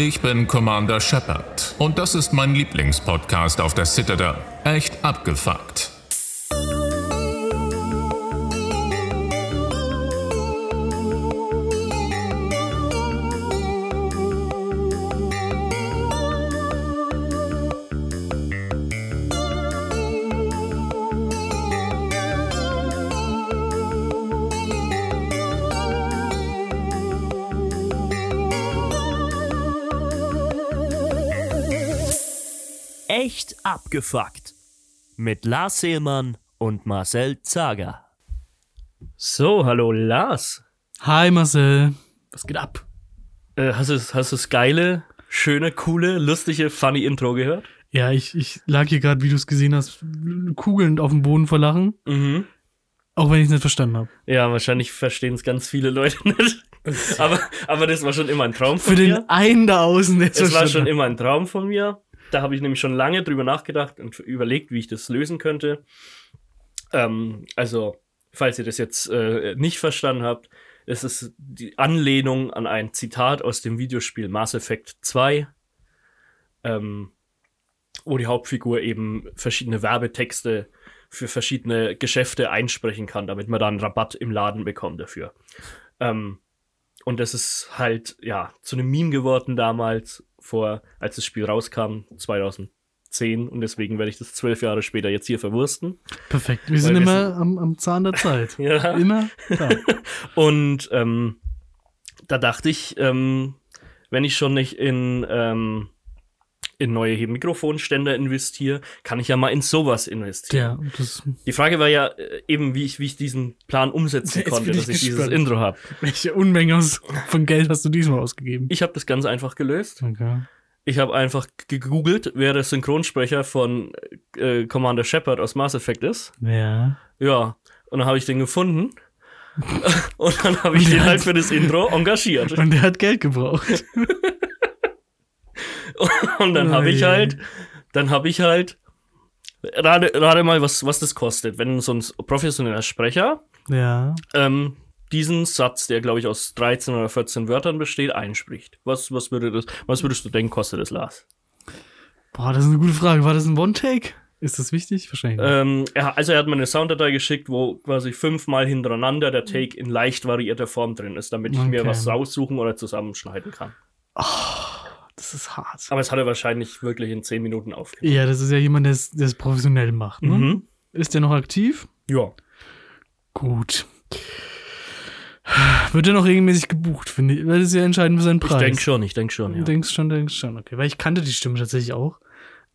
Ich bin Commander Shepard und das ist mein Lieblingspodcast auf der Citadel. Echt abgefuckt. Abgefuckt. Mit Lars Seelmann und Marcel Zager. So, hallo Lars. Hi Marcel, was geht ab? Äh, hast du hast das geile, schöne, coole, lustige, funny Intro gehört? Ja, ich, ich lag hier gerade, wie du es gesehen hast, kugelnd auf dem Boden vor Lachen. Mhm. Auch wenn ich es nicht verstanden habe. Ja, wahrscheinlich verstehen es ganz viele Leute nicht. aber, aber das war schon immer ein Traum von Für mir. den einen da außen, der Es war schon immer ein Traum von mir. Da habe ich nämlich schon lange drüber nachgedacht und überlegt, wie ich das lösen könnte. Ähm, also, falls ihr das jetzt äh, nicht verstanden habt, es ist die Anlehnung an ein Zitat aus dem Videospiel Mass Effect 2, ähm, wo die Hauptfigur eben verschiedene Werbetexte für verschiedene Geschäfte einsprechen kann, damit man dann Rabatt im Laden bekommt dafür. Ähm, und das ist halt, ja, zu einem Meme geworden damals, vor, als das Spiel rauskam, 2010. Und deswegen werde ich das zwölf Jahre später jetzt hier verwursten. Perfekt. Wir sind wir immer am, am Zahn der Zeit. Ja. Immer da. Und ähm, da dachte ich, ähm, wenn ich schon nicht in, ähm, in neue Mikrofonständer investiere, kann ich ja mal in sowas investieren. Ja, Die Frage war ja äh, eben, wie ich, wie ich diesen Plan umsetzen Jetzt konnte, ich dass ich dieses gespannt. Intro habe. welche Unmenge von Geld hast du diesmal ausgegeben? Ich habe das ganz einfach gelöst. Okay. Ich habe einfach gegoogelt, wer der Synchronsprecher von äh, Commander Shepard aus Mass Effect ist. Ja. Ja, und dann habe ich den gefunden. und dann habe ich den halt für das Intro engagiert. Und der hat Geld gebraucht. Und dann habe ich halt, dann habe ich halt, rate, rate mal, was, was das kostet, wenn so ein professioneller Sprecher Ja. ähm, diesen Satz, der glaube ich aus 13 oder 14 Wörtern besteht, einspricht. Was, was, würde das, was würdest du denken, kostet das, Lars? Boah, das ist eine gute Frage. War das ein One-Take? Ist das wichtig? Wahrscheinlich. nicht. Ähm, er, also er hat mir eine Sounddatei geschickt, wo quasi fünfmal hintereinander der Take in leicht variierter Form drin ist, damit ich mir Okay. was raussuchen oder zusammenschneiden kann. Das ist hart. Aber es hat er wahrscheinlich wirklich in 10 Minuten aufgenommen. Ja, das ist ja jemand, der es professionell macht. Ne? Mhm. Ist der noch aktiv? Ja. Gut. Wird er noch regelmäßig gebucht, finde ich. Weil das ist ja entscheidend für seinen Ich Preis. denke schon, ich denke schon, Du ja. denkst schon, denkst schon. Okay, weil ich kannte die Stimme tatsächlich auch.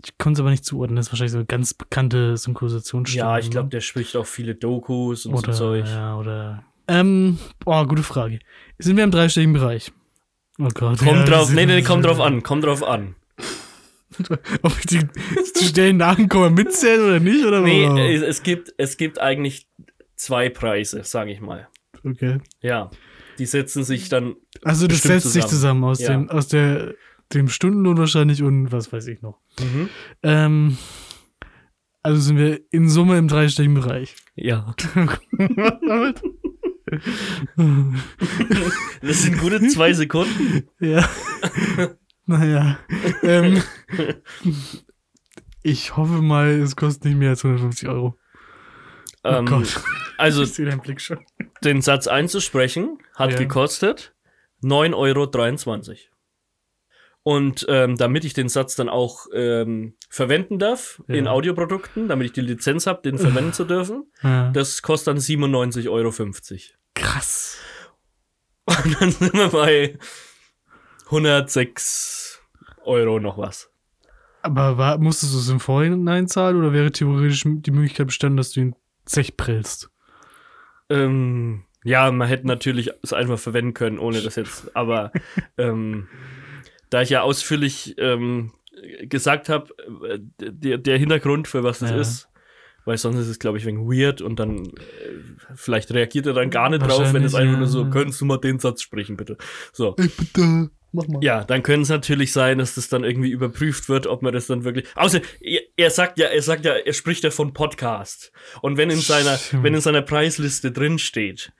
Ich konnte es aber nicht zuordnen. Das ist wahrscheinlich so eine ganz bekannte Synchronisationsstimme. Ja, ich glaube, ne? der spricht auch viele Dokus und oder, so Zeug. Ja, oder. Ähm, boah, gute Frage. Sind wir im dreistelligen Bereich? Oh Gott. Kommt ja, drauf, nee, nee, kommt drauf an, kommt drauf an. Ob ich die, die Stellen Nachkommen mitzählen oder nicht? Oder Nee, es, es gibt, es gibt eigentlich zwei Preise, sage ich mal. Okay. Ja. Die setzen sich dann, Also das setzt sich zusammen aus, Ja. dem, aus der, dem Stundenlohn wahrscheinlich und was weiß ich noch. Ähm, also sind wir in Summe im dreistelligen Bereich. ja. Das sind gute zwei Sekunden. ja. naja. Ähm, ich hoffe mal, es kostet nicht mehr als 150 Euro. Oh Ähm, Gott. also den Satz einzusprechen hat Ja. gekostet 9,23 Euro. Und ähm, damit ich den Satz dann auch ähm, verwenden darf in Ja. Audioprodukten, damit ich die Lizenz habe, den verwenden zu dürfen, Ja. das kostet dann 97,50 Euro. Krass. Und dann sind wir bei 106 Euro noch was. Aber war, musstest du es im Vorhinein zahlen oder wäre theoretisch die Möglichkeit bestanden, dass du ihn zechprellst? Ähm, ja, man hätte natürlich es einfach verwenden können, ohne das jetzt, aber ähm, da ich ja ausführlich ähm, gesagt habe, äh, der, der Hintergrund, für was das Ja. ist, weil sonst ist es, glaube ich, wegen weird und dann äh, vielleicht reagiert er dann gar nicht drauf, wenn es einfach nur so, könntest du mal den Satz sprechen, bitte. So. Ey, bitte, mach mal. Ja, dann könnte es natürlich sein, dass das dann irgendwie überprüft wird, ob man das dann wirklich. Außer er, er sagt ja, er sagt ja, er spricht ja von Podcast. Und wenn in seiner, Stimmt. wenn in seiner Preisliste drin steht,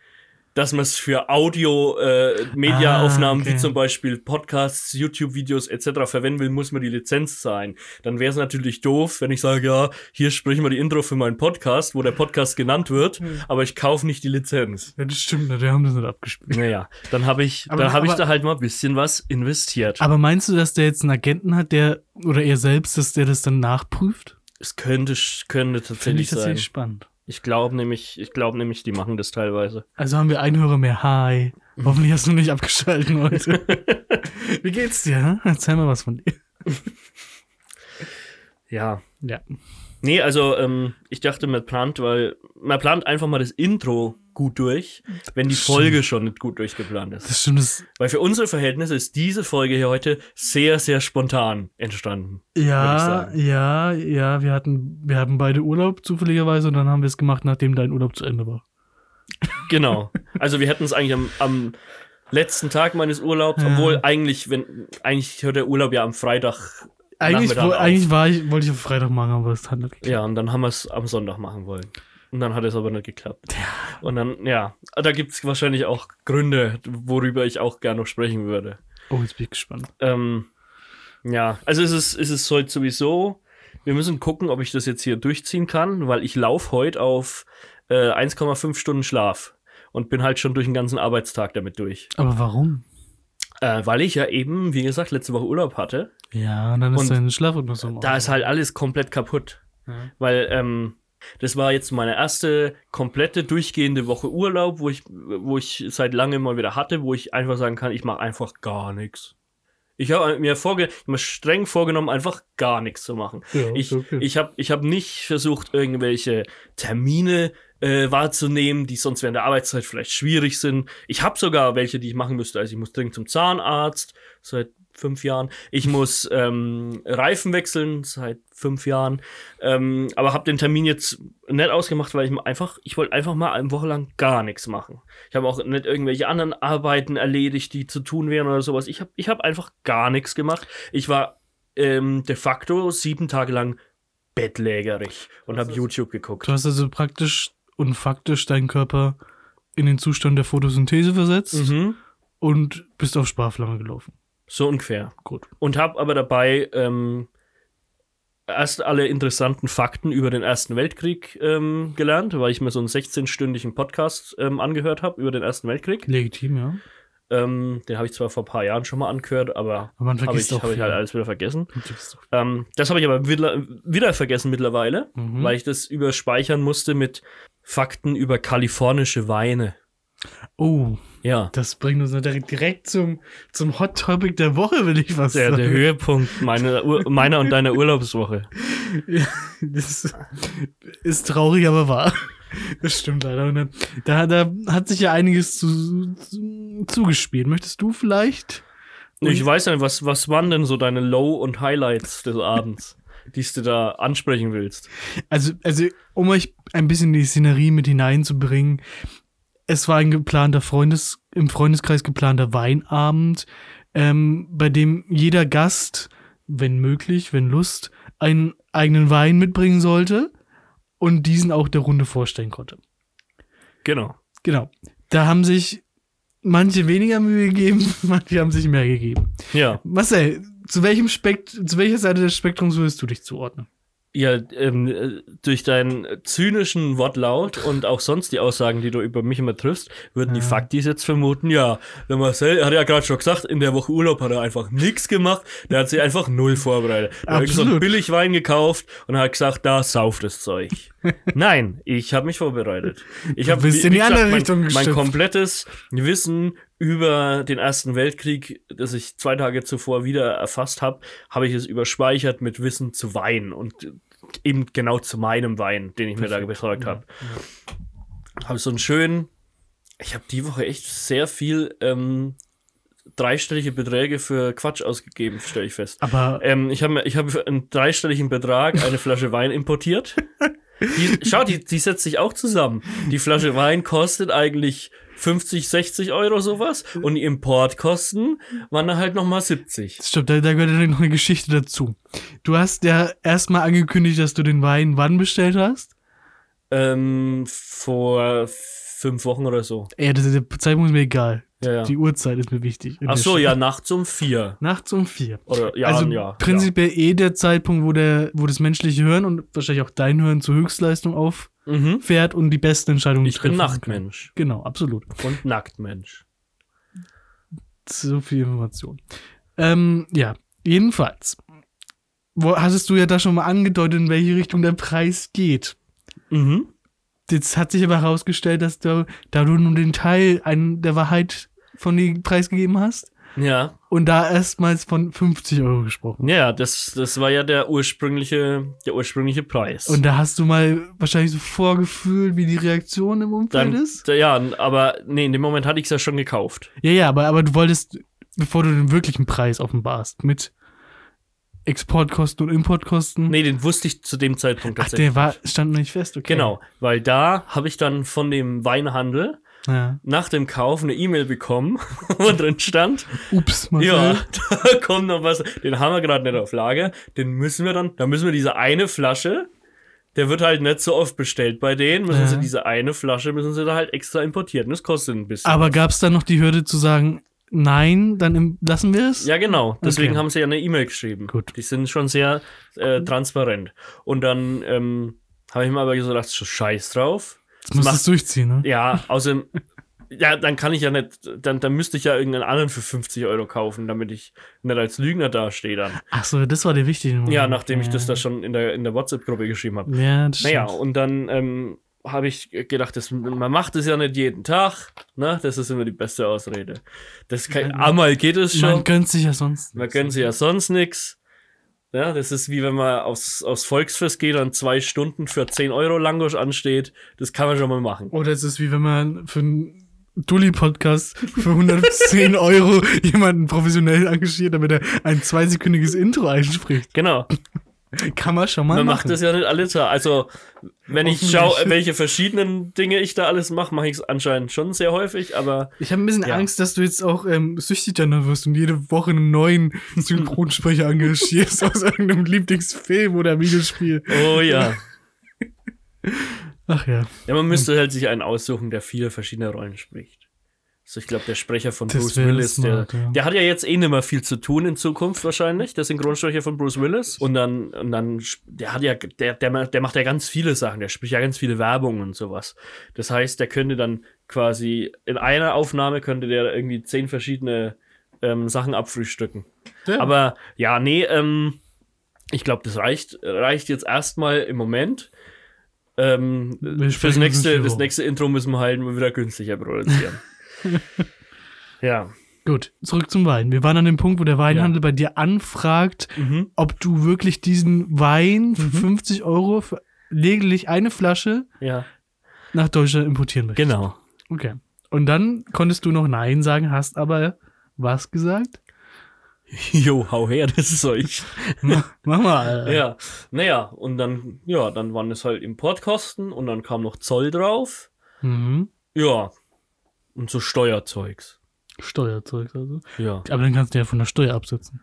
dass man es für Audio-Media-Aufnahmen Ah, okay. wie zum Beispiel Podcasts, YouTube-Videos etc. verwenden will, muss man die Lizenz zahlen. Dann wäre es natürlich doof, wenn ich sage, ja, hier sprechen wir die Intro für meinen Podcast, wo der Podcast genannt wird, Hm. aber ich kaufe nicht die Lizenz. Ja, das stimmt, wir haben das nicht abgespielt. Naja, dann habe ich, Aber- dann habe ich da halt mal ein bisschen was investiert. Aber meinst du, dass der jetzt einen Agenten hat, der, oder er selbst, dass der das dann nachprüft? Es könnte, könnte Finde ich tatsächlich sein. tatsächlich spannend. Ich glaube nämlich, ich glaube nämlich, die machen das teilweise. Also haben wir einen Hörer mehr. Hi. Hoffentlich hast du nicht abgeschalten heute. Wie geht's dir? Hm? Erzähl mal was von dir. Ja. Ja. Nee, also ähm, ich dachte, man plant, weil man plant einfach mal das Intro gut durch, wenn die. Folge schon nicht gut durchgeplant ist. Das stimmt. Das, Weil für unsere Verhältnisse ist diese Folge hier heute sehr, sehr spontan entstanden. Ja, ja, ja. Wir hatten, wir haben beide Urlaub zufälligerweise und dann haben wir es gemacht, nachdem dein Urlaub zu Ende war. Genau. Also wir hätten es eigentlich am, am letzten Tag meines Urlaubs, Ja. obwohl eigentlich, wenn, eigentlich hört der Urlaub ja am Freitag. Eigentlich, wo, eigentlich war ich, wollte ich auf Freitag machen, aber es hat nicht geklappt. Ja, und dann haben wir es am Sonntag machen wollen. Und dann hat es aber nicht geklappt. Und dann, ja, da gibt es wahrscheinlich auch Gründe, worüber ich auch gerne noch sprechen würde. Oh, jetzt bin ich gespannt. Ähm, ja, also es ist, es ist heute sowieso, wir müssen gucken, ob ich das jetzt hier durchziehen kann, weil ich laufe heute auf äh, 1,5 Stunden Schlaf und bin halt schon durch den ganzen Arbeitstag damit durch. Aber warum? Äh, weil ich ja eben, wie gesagt, letzte Woche Urlaub hatte. Ja, und dann ist Und dein Schlafrhythmus so. Da ist halt alles komplett kaputt. Ja. Weil ähm, das war jetzt meine erste komplette durchgehende Woche Urlaub, wo ich, wo ich seit langem mal wieder hatte, wo ich einfach sagen kann, ich mache einfach gar nichts. Ich habe mir, vorge mir streng vorgenommen, einfach gar nichts zu machen. Ja, Ich, okay. ich habe ich hab nicht versucht, irgendwelche Termine äh, wahrzunehmen, die sonst während der Arbeitszeit vielleicht schwierig sind. Ich habe sogar welche, die ich machen müsste. Also ich muss dringend zum Zahnarzt seit fünf Jahren. Ich muss ähm, Reifen wechseln seit fünf Jahren. Ähm, aber habe den Termin jetzt nicht ausgemacht, weil ich einfach, ich wollte einfach mal eine Woche lang gar nichts machen. Ich habe auch nicht irgendwelche anderen Arbeiten erledigt, die zu tun wären oder sowas. Ich habe ich hab einfach gar nichts gemacht. Ich war ähm, de facto sieben Tage lang bettlägerig und habe YouTube geguckt. Du hast also praktisch und faktisch deinen Körper in den Zustand der Photosynthese versetzt Mhm. und bist auf Sparflamme gelaufen. So ungefähr. Gut. Und habe aber dabei ähm, erst alle interessanten Fakten über den Ersten Weltkrieg ähm, gelernt, weil ich mir so einen 16-stündigen Podcast ähm, angehört habe über den Ersten Weltkrieg. Legitim, ja. Ähm, den habe ich zwar vor ein paar Jahren schon mal angehört, aber Aber habe ich, hab ich halt alles wieder vergessen. Ähm, das habe ich aber wieder, wieder vergessen mittlerweile, Mhm. weil ich das überspeichern musste mit Fakten über kalifornische Weine. Oh, Ja. das bringt uns direkt, direkt zum, zum Hot Topic der Woche, will ich was Der, sagen. der Höhepunkt meiner, meiner und deiner Urlaubswoche. Ja, das ist traurig, aber wahr. Das stimmt leider. Und Da, da hat sich ja einiges zu, zu, zugespielt. Möchtest du vielleicht? Ich weiß nicht, was, was waren denn so deine Low- und Highlights des Abends, die du da ansprechen willst? Also, also, um euch ein bisschen in die Szenerie mit hineinzubringen, es war ein geplanter Freundes, im Freundeskreis geplanter Weinabend, ähm, bei dem jeder Gast, wenn möglich, wenn Lust, einen eigenen Wein mitbringen sollte und diesen auch der Runde vorstellen konnte. Genau. Genau. Da haben sich manche weniger Mühe gegeben, manche haben sich mehr gegeben. Ja. Marcel, zu welchem Spekt zu welcher Seite des Spektrums würdest du dich zuordnen? Ja, ähm, äh, durch deinen zynischen Wortlaut und auch sonst die Aussagen, die du über mich immer triffst, würden die Ja. Faktis jetzt vermuten, ja, der Marcel hat ja gerade schon gesagt, in der Woche Urlaub hat er einfach nichts gemacht, der hat sich einfach null vorbereitet. Er hat so einen. Billigwein gekauft und hat gesagt, da sauft das Zeug. Nein, ich habe mich vorbereitet. Ich habe in die andere Richtung mein, mein komplettes Wissen über den Ersten Weltkrieg, das ich zwei Tage zuvor wieder erfasst habe, habe ich es überspeichert mit Wissen zu Wein und eben genau zu meinem Wein, den ich mir da besorgt habe. Habe so einen schönen, ich habe die Woche echt sehr viel ähm, dreistellige Beträge für Quatsch ausgegeben, stelle ich fest. Aber Ähm, ich habe ich hab für einen dreistelligen Betrag eine Flasche Wein importiert. Die, schau, die, die setzt sich auch zusammen. Die Flasche Wein kostet eigentlich 50, 60 Euro sowas und die Importkosten waren dann halt nochmal 70. Stopp, da, da gehört ja noch eine Geschichte dazu. Du hast ja erstmal angekündigt, dass du den Wein wann bestellt hast? Ähm, vor fünf Wochen oder so. Ja, das, der Zeitpunkt ist mir egal. Ja, ja. Die Uhrzeit ist mir wichtig. Ach so, ja, nachts um vier. Nachts um vier. Oder ja, also ja. prinzipiell eh der Zeitpunkt, wo, der, wo das menschliche Hören und wahrscheinlich auch dein Hören zur Höchstleistung auffährt ja. mhm. und die besten Entscheidungen Ich bin Nachtmensch. Kann. Genau, absolut. Und Nacktmensch. So viel Information. Ähm, ja, jedenfalls. Wo, hattest du ja da schon mal angedeutet, in welche Richtung der Preis geht. Mhm. Jetzt hat sich aber herausgestellt, dass du, da du nur den Teil der Wahrheit von dir preisgegeben hast. Ja. Und da erstmals von 50 Euro gesprochen. Ja, das, das war ja der ursprüngliche, der ursprüngliche Preis. Und da hast du mal wahrscheinlich so vorgefühlt, wie die Reaktion im Umfeld Dann, ist? Ja, aber nee, in dem Moment hatte ich es ja schon gekauft. Ja, ja, aber, aber du wolltest, bevor du den wirklichen Preis offenbarst, mit Exportkosten und Importkosten. Nee, den wusste ich zu dem Zeitpunkt Ach, tatsächlich. der war, stand noch nicht fest, okay. Genau, weil da habe ich dann von dem Weinhandel Ja. nach dem Kauf eine E-Mail bekommen, wo drin stand, Ups, Marcel. ja, da kommt noch was, den haben wir gerade nicht auf Lager, den müssen wir dann, da müssen wir diese eine Flasche, der wird halt nicht so oft bestellt bei denen, müssen Ja. sie diese eine Flasche, müssen sie da halt extra importieren, das kostet ein bisschen. Aber gab es dann noch die Hürde zu sagen, nein, dann lassen wir es? Ja, genau. Deswegen Okay. haben sie ja eine E-Mail geschrieben. Gut. Die sind schon sehr äh, transparent. Und dann ähm, habe ich mir aber so scheiß drauf. Jetzt musst du es durchziehen, ne? Ja, außerdem, ja, dann kann ich ja nicht, dann, dann müsste ich ja irgendeinen anderen für 50 Euro kaufen, damit ich nicht als Lügner dastehe dann. Ach so, das war der wichtige Moment. Ja, nachdem ich ja. das da schon in der, in der WhatsApp-Gruppe geschrieben habe. Ja, das Naja, stimmt. und dann ähm, habe ich gedacht, das, man macht es ja nicht jeden Tag. Ne? Das ist immer die beste Ausrede. Das kann, einmal geht es schon. Man gönnt sich ja sonst. Man nichts. gönnt sich ja sonst nichts. Ja, das ist wie wenn man aufs, aufs Volksfest geht und zwei Stunden für 10 Euro Langosch ansteht. Das kann man schon mal machen. Oder es ist wie wenn man für einen Dulli-Podcast für 110 Euro jemanden professionell engagiert, damit er ein zweisekündiges Intro einspricht. Genau. Kann man schon mal Man machen. macht das ja nicht alle Tage. Also, wenn ich schaue, welche verschiedenen Dinge ich da alles mache, mache ich es anscheinend schon sehr häufig, aber Ich habe ein bisschen Ja. Angst, dass du jetzt auch ähm, süchtig danach wirst und jede Woche einen neuen Synchronsprecher engagierst aus irgendeinem Lieblingsfilm oder Videospiel. oh ja. Ach ja. Ja, man müsste halt sich einen aussuchen, der viele verschiedene Rollen spricht. Also ich glaube, der Sprecher von Das Bruce Willis, smart, der, ja. der hat ja jetzt eh nicht mehr viel zu tun in Zukunft wahrscheinlich, der Synchronsprecher von Bruce Willis. Und dann, und dann, der hat ja, der, der, der macht ja ganz viele Sachen, der spricht ja ganz viele Werbung und sowas. Das heißt, der könnte dann quasi, in einer Aufnahme könnte der irgendwie zehn verschiedene ähm, Sachen abfrühstücken. Ja. Aber ja, nee, ähm, ich glaube, das reicht, reicht jetzt erstmal im Moment. Ähm, fürs nächste, das nächste Intro müssen wir halt wieder günstiger produzieren. ja. Gut, zurück zum Wein. Wir waren an dem Punkt, wo der Weinhandel bei dir anfragt, Mhm. ob du wirklich diesen Wein für 50 Euro für lediglich eine Flasche Ja. nach Deutschland importieren möchtest. Genau. Okay. Und dann konntest du noch Nein sagen, hast aber was gesagt? Jo, hau her, das ist euch. Mach mach mal. Alter. Ja. Naja, und dann, ja, dann waren es halt Importkosten und dann kam noch Zoll drauf. Mhm. Ja. Und so Steuerzeugs. Steuerzeug also. Ja. Aber dann kannst du ja von der Steuer absetzen.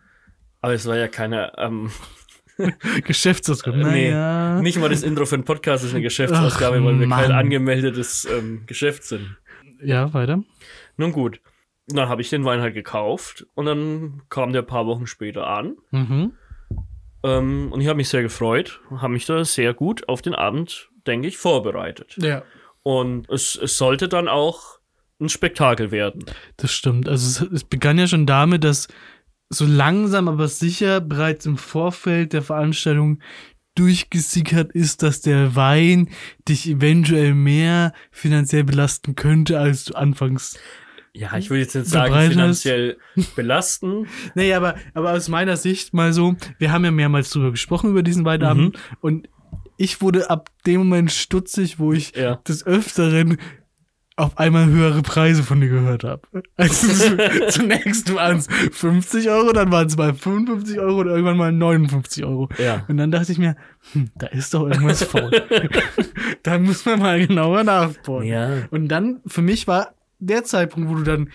Aber es war ja keine, ähm, Geschäftsausgabe. nee, Naja. nicht mal das Intro für den Podcast ist eine Geschäftsausgabe, Ach, weil wir Mann. kein angemeldetes ähm, Geschäft sind. Ja, weiter. Nun gut. Dann habe ich den Wein halt gekauft und dann kam der ein paar Wochen später an. Mhm. Ähm, und ich habe mich sehr gefreut, habe mich da sehr gut auf den Abend, denke ich, vorbereitet. Ja. Und es, es sollte dann auch ein Spektakel werden. Das stimmt. Also es, es begann ja schon damit, dass so langsam aber sicher bereits im Vorfeld der Veranstaltung durchgesickert ist, dass der Wein dich eventuell mehr finanziell belasten könnte, als du anfangs. Ja, ich will jetzt nicht sagen, finanziell belasten. Nee, aber, aber aus meiner Sicht mal so, wir haben ja mehrmals drüber gesprochen, über diesen Weinabend, und ich wurde ab dem Moment stutzig, wo ich Ja. des Öfteren auf einmal höhere Preise von dir gehört habe. Also zu- zunächst waren es 50 Euro, dann waren es mal 55 Euro und irgendwann mal 59 Euro. Ja. Und dann dachte ich mir, hm, da ist doch irgendwas faul. da muss man mal genauer nachbohren. Ja. Und dann, für mich war der Zeitpunkt, wo du dann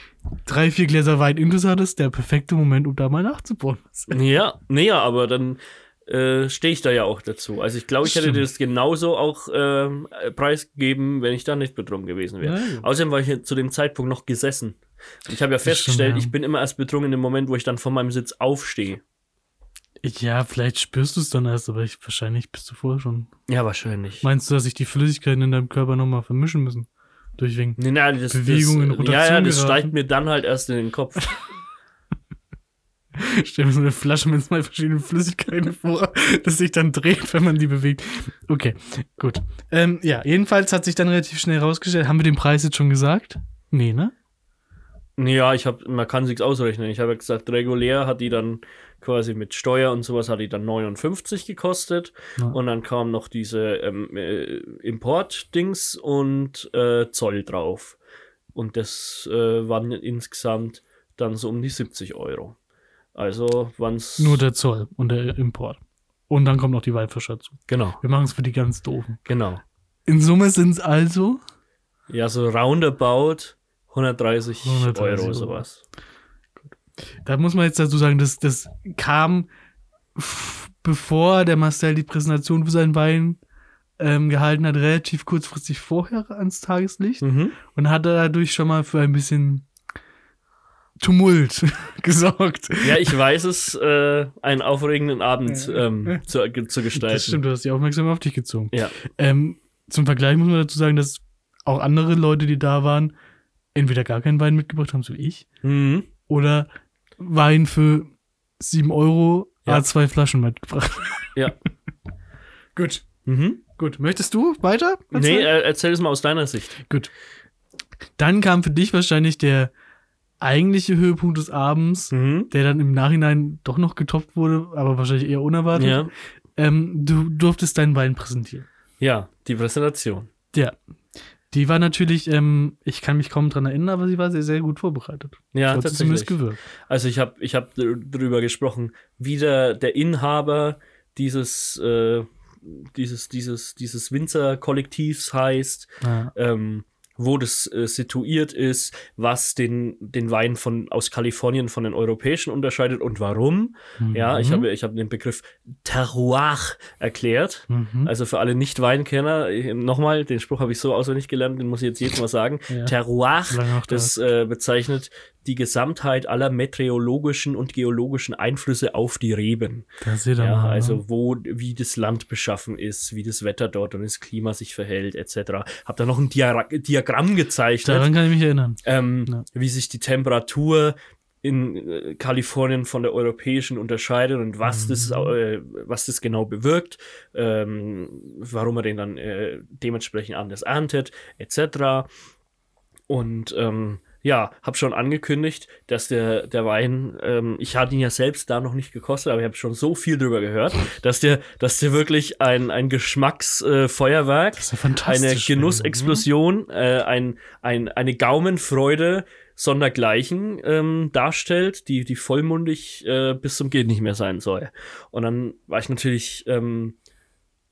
drei, vier Gläser Wein intus hattest, der perfekte Moment, um da mal nachzubohren. Ja, nee, ja, aber dann, äh, stehe ich da ja auch dazu. Also ich glaube, ich hätte Stimmt. das genauso auch äh, preisgegeben, wenn ich da nicht betrunken gewesen wäre. Außerdem war ich zu dem Zeitpunkt noch gesessen. Und ich habe ja stimmt, festgestellt, ja. ich bin immer erst betrunken im Moment, wo ich dann von meinem Sitz aufstehe. Ja, vielleicht spürst du es dann erst, aber ich, wahrscheinlich bist du vorher schon. Ja, wahrscheinlich. Meinst du, dass sich die Flüssigkeiten in deinem Körper nochmal vermischen müssen? Durch wegen. Nee, nein, das, Bewegungen, das, Rotation Ja, ja, das geraten. steigt mir dann halt erst in den Kopf. Stell mir so eine Flasche mit zwei verschiedenen Flüssigkeiten vor, das sich dann dreht, wenn man die bewegt. Okay, gut. Ähm, ja, jedenfalls hat sich dann relativ schnell rausgestellt. Haben wir den Preis jetzt schon gesagt? Nee, ne? Ja, ich habe, man kann sich's ausrechnen. Ich habe ja gesagt, regulär hat die dann quasi mit Steuer und sowas hat die dann 59 gekostet. Ja. Und dann kam noch diese ähm, äh, Import-Dings und äh, Zoll drauf. Und das äh, waren insgesamt dann so um die 70 Euro. Also waren's. Nur der Zoll und der Import. Und dann kommt noch die Waldverschätzung. Genau, Wir machen es für die ganz doofen. genau. In Summe sind es also. Ja, so roundabout 130, 130 Euro, Euro. sowas. Da muss man jetzt dazu sagen, dass das kam bevor der Marcel die Präsentation für seinen Wein ähm, gehalten hat, relativ kurzfristig vorher ans Tageslicht Mhm. und hat dadurch schon mal für ein bisschen Tumult gesorgt. Ja, ich weiß es, äh, einen aufregenden Abend ähm, zu, zu gestalten. Das stimmt, du hast die aufmerksam auf dich gezogen. Ja. Ähm, zum Vergleich muss man dazu sagen, dass auch andere Leute, die da waren, entweder gar keinen Wein mitgebracht haben, so wie ich, Mhm. oder Wein für 7 Euro, Ja. A2 Flaschen mitgebracht. Ja. Gut. Mhm. Gut. Möchtest du weiter? Nee, erzählen? äh, erzähl es mal aus deiner Sicht. Gut. Dann kam für dich wahrscheinlich der eigentliche Höhepunkt des Abends, Mhm. der dann im Nachhinein doch noch getoppt wurde, aber wahrscheinlich eher unerwartet. Ja. Ähm, du durftest deinen Wein präsentieren. ja, die Präsentation. Ja. Die war natürlich, ähm, ich kann mich kaum dran erinnern, aber sie war sehr, sehr gut vorbereitet. Ja, So zumindest tatsächlich. gewirkt. Also ich habe ich hab drüber gesprochen, wie der, der Inhaber dieses, äh, dieses, dieses, dieses Winzerkollektivs heißt, Ja. ähm, wo das äh, situiert ist, was den, den Wein von, aus Kalifornien von den europäischen unterscheidet und warum. Ja, ich Mhm. habe, ich habe den Begriff Terroir erklärt. Mhm. Also für alle Nicht-Weinkenner, nochmal, den Spruch habe ich so auswendig gelernt, den muss ich jetzt jedes Mal sagen. Ja. Terroir, das äh, bezeichnet die Gesamtheit aller meteorologischen und geologischen Einflüsse auf die Reben. Da seht ihr Ja, mal. also wo, wie das Land beschaffen ist, wie das Wetter dort und das Klima sich verhält, etc. Hab da noch ein Diara Diagramm gezeichnet Daran kann ich mich erinnern. ähm, Ja. wie sich die Temperatur in äh, Kalifornien von der europäischen unterscheidet und was, das, Mhm. äh, was das genau bewirkt, ähm, warum man den dann äh, dementsprechend anders erntet, etc. Und ähm, ja, habe schon angekündigt, dass der, der Wein, ähm, ich hatte ihn ja selbst da noch nicht gekostet, aber ich habe schon so viel drüber gehört, dass der, dass der wirklich ein, ein Geschmacksfeuerwerk äh, eine ne? Genussexplosion, äh, ein, ein, eine Gaumenfreude sondergleichen ähm, darstellt, die, die vollmundig äh, bis zum Geht nicht mehr sein soll. Und dann war ich natürlich, ähm,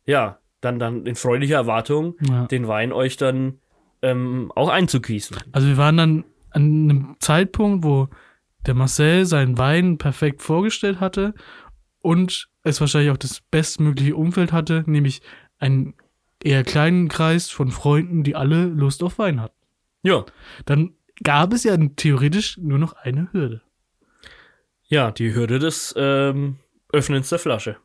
ja, dann, dann in freudiger Erwartung, Ja. den Wein euch dann ähm, auch einzugießen. Also wir waren dann an einem Zeitpunkt, wo der Marcel seinen Wein perfekt vorgestellt hatte und es wahrscheinlich auch das bestmögliche Umfeld hatte, nämlich einen eher kleinen Kreis von Freunden, die alle Lust auf Wein hatten. Ja, Dann gab es ja theoretisch nur noch eine Hürde. ja, die Hürde des ähm, Öffnens der Flasche.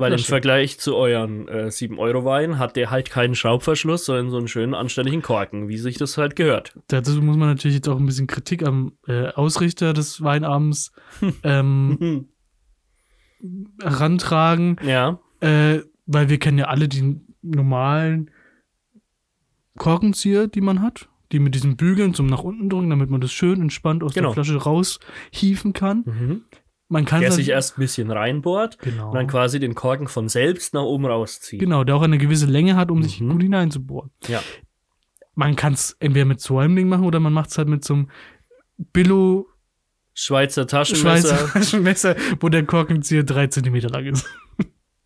Weil im. Vergleich zu euren äh, 7-Euro-Wein hat der halt keinen Schraubverschluss, sondern so einen schönen, anständigen Korken, wie sich das halt gehört. Dazu muss man natürlich jetzt auch ein bisschen Kritik am äh, Ausrichter des Weinabends ähm, herantragen. Ja, Äh, weil wir kennen ja alle die normalen Korkenzieher, die man hat. Die mit diesen Bügeln zum nach unten drücken, damit man das schön entspannt aus Genau. der Flasche raushieven kann. Man kann der dann- sich erst ein bisschen reinbohrt genau, und dann quasi den Korken von selbst nach oben rauszieht. genau, der auch eine gewisse Länge hat, um sich Mhm. gut hineinzubohren. Ja. Man kann es entweder mit so einem Ding machen oder man macht es halt mit so einem Billo Schweizer Taschenmesser. Schweizer Taschenmesser, wo der Korkenzieher drei Zentimeter lang ist.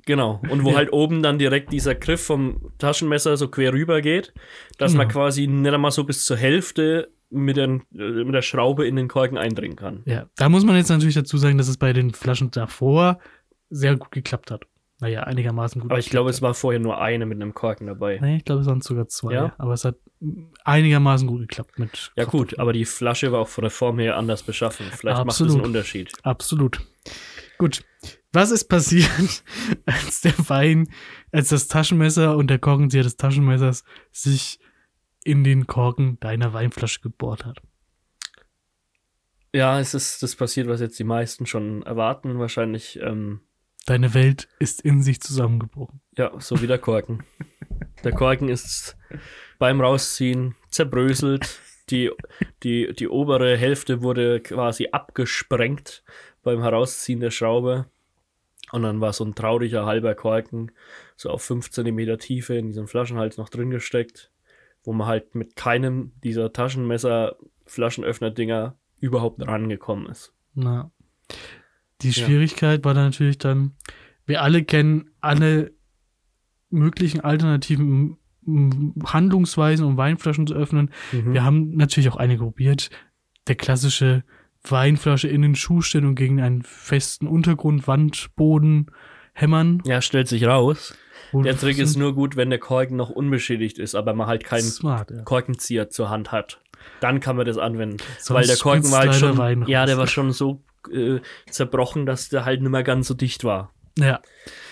Genau. Und wo Ja. halt oben dann direkt dieser Griff vom Taschenmesser so quer rüber geht, dass man Genau. quasi nicht einmal so bis zur Hälfte mit, den, äh, mit der Schraube in den Korken eindringen kann. Ja, da muss man jetzt natürlich dazu sagen, dass es bei den Flaschen davor sehr gut geklappt hat. Naja, einigermaßen gut. Aber ich glaube, es war vorher nur eine mit einem Korken dabei. Nee, ich glaube, es waren sogar zwei. Ja? Aber es hat einigermaßen gut geklappt mit. Ja, gut, aber die Flasche war auch von der Form her anders beschaffen. Vielleicht macht das Absolut. einen Unterschied. Absolut. Gut. Was ist passiert, als der Wein, als das Taschenmesser und der Korkenzieher des Taschenmessers sich in den Korken deiner Weinflasche gebohrt hat? Ja, es ist das passiert, was jetzt die meisten schon erwarten. Wahrscheinlich, ähm, Deine Welt ist in sich zusammengebrochen. ja, so wie der Korken. der Korken ist beim Rausziehen zerbröselt. Die, die, die obere Hälfte wurde quasi abgesprengt beim Herausziehen der Schraube. Und dann war so ein trauriger halber Korken, so auf 5 cm Tiefe in diesem Flaschenhals noch drin gesteckt, wo man halt mit keinem dieser Taschenmesser, Flaschenöffner-Dinger überhaupt rangekommen ist. Na. Die Schwierigkeit war dann natürlich dann, wir alle kennen alle möglichen alternativen Handlungsweisen, um Weinflaschen zu öffnen. Mhm. Wir haben natürlich auch eine probiert. Der klassische Weinflasche in den Schuh stellen und gegen einen festen Untergrund, Wand, Boden hämmern. Ja, stellt sich raus. Wo- Der Trick ist nur gut, wenn der Korken noch unbeschädigt ist, aber man halt keinen smart, ja. Korkenzieher zur Hand hat. Dann kann man das anwenden. Sonst Weil der Korken war halt schon, Wein ja, der war schon so äh, zerbrochen, dass der halt nicht mehr ganz so dicht war. Ja.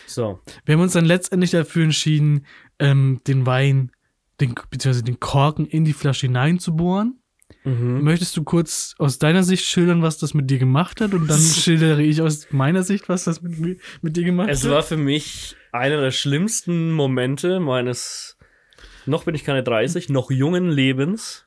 So. Wir haben uns dann letztendlich dafür entschieden, ähm, den Wein, den, beziehungsweise den Korken in die Flasche hineinzubohren. Mhm. Möchtest du kurz aus deiner Sicht schildern, was das mit dir gemacht hat? Und dann schildere ich aus meiner Sicht, was das mit, mir- mit dir gemacht Es hat. war für mich einer der schlimmsten Momente meines, noch bin ich keine 30, noch jungen Lebens,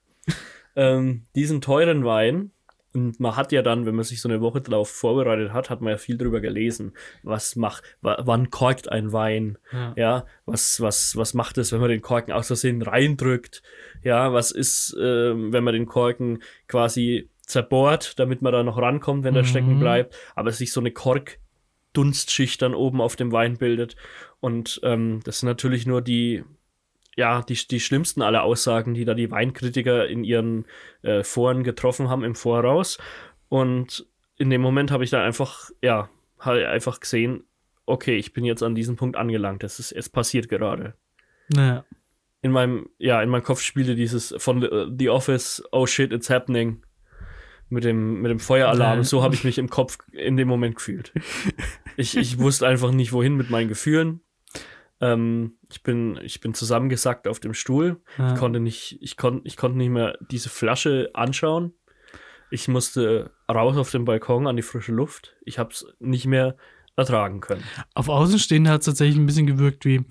ähm, diesen teuren Wein. Und man hat ja dann, wenn man sich so eine Woche drauf vorbereitet hat, hat man ja viel drüber gelesen. Was macht, wa- wann korkt ein Wein? Ja. Ja, was, was, was macht es, wenn man den Korken aus Versehen reindrückt? Ja, was ist, ähm, wenn man den Korken quasi zerbohrt, damit man da noch rankommt, wenn der Mhm. stecken bleibt, aber sich so eine Korkdunstschicht dann oben auf dem Wein bildet. Und ähm, das sind natürlich nur die, ja, die, die schlimmsten aller Aussagen, die da die Weinkritiker in ihren äh, Foren getroffen haben im Voraus. Und in dem Moment habe ich dann einfach, ja, halt einfach gesehen, okay, ich bin jetzt an diesem Punkt angelangt. Es ist, es passiert gerade. Naja. In meinem, ja, in meinem Kopf spielte dieses von The, The Office, oh shit, it's happening. Mit dem, mit dem Feueralarm. Ja. So habe ich mich im Kopf in dem Moment gefühlt. Ich, ich wusste einfach nicht, wohin mit meinen Gefühlen. Ähm, ich, bin, ich bin zusammengesackt auf dem Stuhl. Ja. Ich konnte nicht, ich konnte, ich konnte nicht mehr diese Flasche anschauen. Ich musste raus auf den Balkon an die frische Luft. Ich habe es nicht mehr ertragen können. Auf Außenstehende hat es tatsächlich ein bisschen gewirkt wie,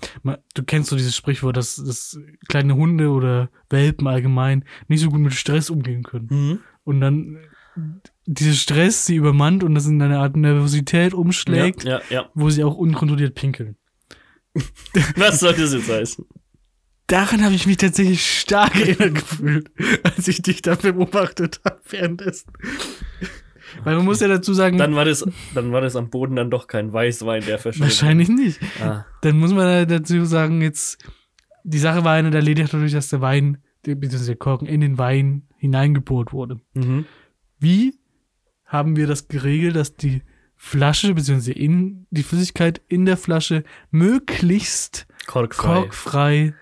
du kennst so dieses Sprichwort, dass, dass kleine Hunde oder Welpen allgemein nicht so gut mit Stress umgehen können. Und dann dieser Stress sie übermannt und das in eine Art Nervosität umschlägt, Ja, ja, ja. wo sie auch unkontrolliert pinkeln. Was soll das jetzt heißen? Daran habe ich mich tatsächlich stark erinnert gefühlt, als ich dich da beobachtet habe währenddessen. Weil man muss ja dazu sagen, Dann war das, dann war das am Boden dann doch kein Weißwein, der verschwindet. wahrscheinlich nicht. Ah. Dann muss man ja dazu sagen, jetzt, die Sache war eine erledigt dadurch, dass der Wein, beziehungsweise der Korken in den Wein hineingebohrt wurde. Mhm. Wie haben wir das geregelt, dass die Flasche, beziehungsweise in, die Flüssigkeit in der Flasche möglichst Korkfrei. korkfrei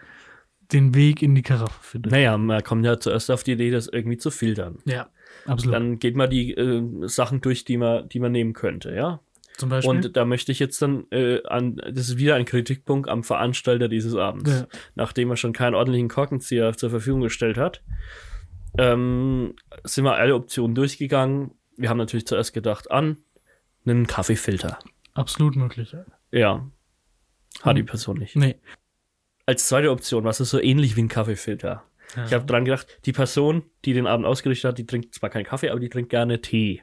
den Weg in die Karaffe findet? Naja, man kommt ja zuerst auf die Idee, das irgendwie zu filtern. Ja, absolut. Dann geht man die äh, Sachen durch, die man, die man nehmen könnte, ja. Zum Beispiel. Und da möchte ich jetzt dann äh, an, das ist wieder ein Kritikpunkt am Veranstalter dieses Abends. Ja. Nachdem er schon keinen ordentlichen Korkenzieher zur Verfügung gestellt hat, ähm, sind wir alle Optionen durchgegangen. Wir haben natürlich zuerst gedacht an einen Kaffeefilter. absolut möglich. Ja. Hat die Hm. Person nicht. Nee. Als zweite Option, was ist so ähnlich wie ein Kaffeefilter? Ja. Ich habe dran gedacht, die Person, die den Abend ausgerichtet hat, die trinkt zwar keinen Kaffee, aber die trinkt gerne Tee.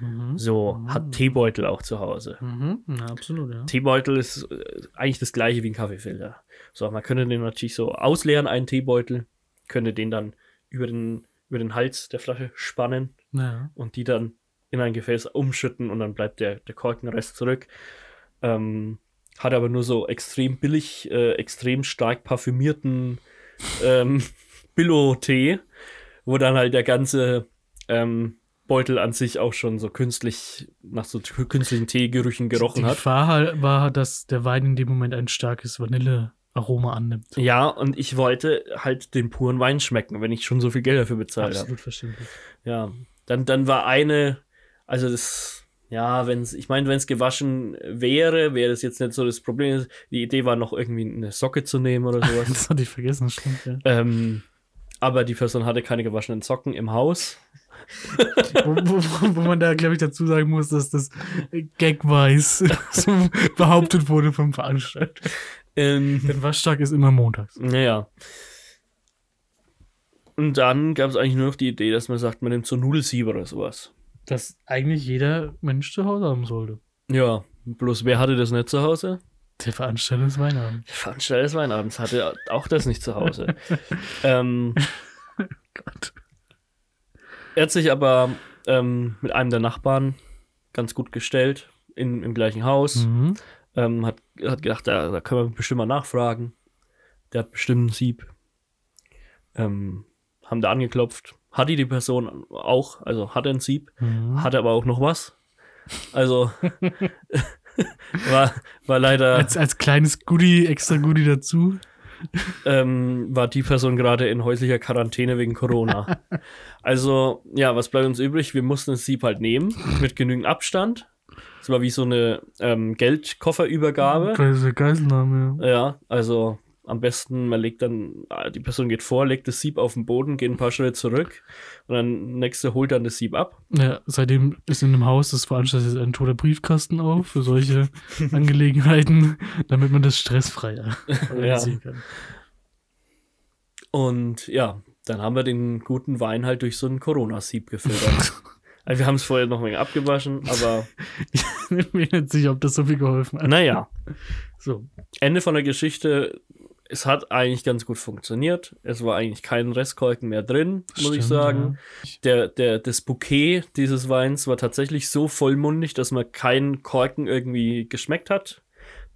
Mhm. So, hat Teebeutel auch zu Hause. Mhm. Ja, absolut, ja. Teebeutel ist äh, eigentlich das gleiche wie ein Kaffeefilter. So, man könnte den natürlich so ausleeren, einen Teebeutel, könnte den dann über den, über den Hals der Flasche spannen ja. und die dann in ein Gefäß umschütten und dann bleibt der, der Korkenrest zurück. Ähm, hat aber nur so extrem billig, äh, extrem stark parfümierten ähm, Billo-Tee, wo dann halt der ganze, ähm, Beutel an sich auch schon so künstlich nach so künstlichen Teegerüchen gerochen Die hat. Gefahr halt war, dass der Wein in dem Moment ein starkes Vanillearoma annimmt. Ja, und ich wollte halt den puren Wein schmecken, wenn ich schon so viel Geld dafür bezahlt habe. Absolut verständlich. Ja, dann, dann war eine, also das, ja, wenn es, ich meine, wenn es gewaschen wäre, wäre das jetzt nicht so das Problem. Die Idee war noch irgendwie eine Socke zu nehmen oder sowas. Das hatte ich vergessen, stimmt, ja. ähm, aber die Person hatte keine gewaschenen Socken im Haus. wo, wo, wo man da, glaube ich, dazu sagen muss, dass das gagweis so behauptet wurde vom Veranstalter. Ähm, Denn Waschtag ist immer montags. naja. Und dann gab es eigentlich nur noch die Idee, dass man sagt, man nimmt so Nudelsieb oder sowas. Das eigentlich jeder Mensch zu Hause haben sollte. Ja, bloß wer hatte das nicht zu Hause? Der Veranstalter des Weinabends. Der Veranstalter des Weinabends hatte auch das nicht zu Hause. ähm, Gott. Er hat sich aber ähm, mit einem der Nachbarn ganz gut gestellt, in, im gleichen Haus. Mhm. Ähm, hat, hat gedacht, da, da können wir bestimmt mal nachfragen. Der hat bestimmt ein Sieb. Ähm, haben da angeklopft. Hatte die Person auch, also hatte ein Sieb, Mhm. hatte aber auch noch was. Also war, war leider, Als, als kleines Goodie, extra Goodie dazu. ähm, war die Person gerade in häuslicher Quarantäne wegen Corona. Also, ja, was bleibt uns übrig? Wir mussten das Sieb halt nehmen, mit genügend Abstand. Es war wie so eine ähm, Geldkofferübergabe. Geiselnahme, ja. Ja, also am besten, man legt dann, ah, die Person geht vor, legt das Sieb auf den Boden, geht ein paar Schritte zurück und dann nächste holt dann das Sieb ab. Ja, seitdem ist in dem Haus des Veranstalters ein toter Briefkasten auf für solche Angelegenheiten, damit man das stressfrei organisieren kann. Und ja, dann haben wir den guten Wein halt durch so ein Corona-Sieb gefiltert. also wir haben es vorher noch ein wenig abgewaschen, aber Ich bin mir nicht sicher, ob das so viel geholfen hat. naja. So. Ende von der Geschichte. Es hat eigentlich ganz gut funktioniert. Es war eigentlich kein Restkolken mehr drin, muss ich Stimmt, sagen. Der, der, das Bouquet dieses Weins war tatsächlich so vollmundig, dass man keinen Korken irgendwie geschmeckt hat,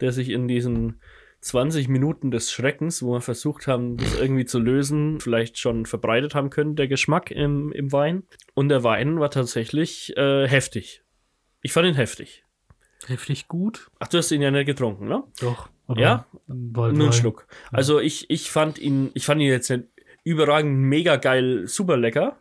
der sich in diesen 20 Minuten des Schreckens, wo wir versucht haben, das irgendwie zu lösen, vielleicht schon verbreitet haben können, der Geschmack im, im Wein. Und der Wein war tatsächlich äh, heftig. Ich fand ihn heftig. Heftig gut. Ach, du hast ihn ja nicht getrunken, ne? Doch. Aber Ja? Nur einen Schluck. Also ich, ich fand ihn, ich fand ihn jetzt nicht überragend mega geil, super lecker,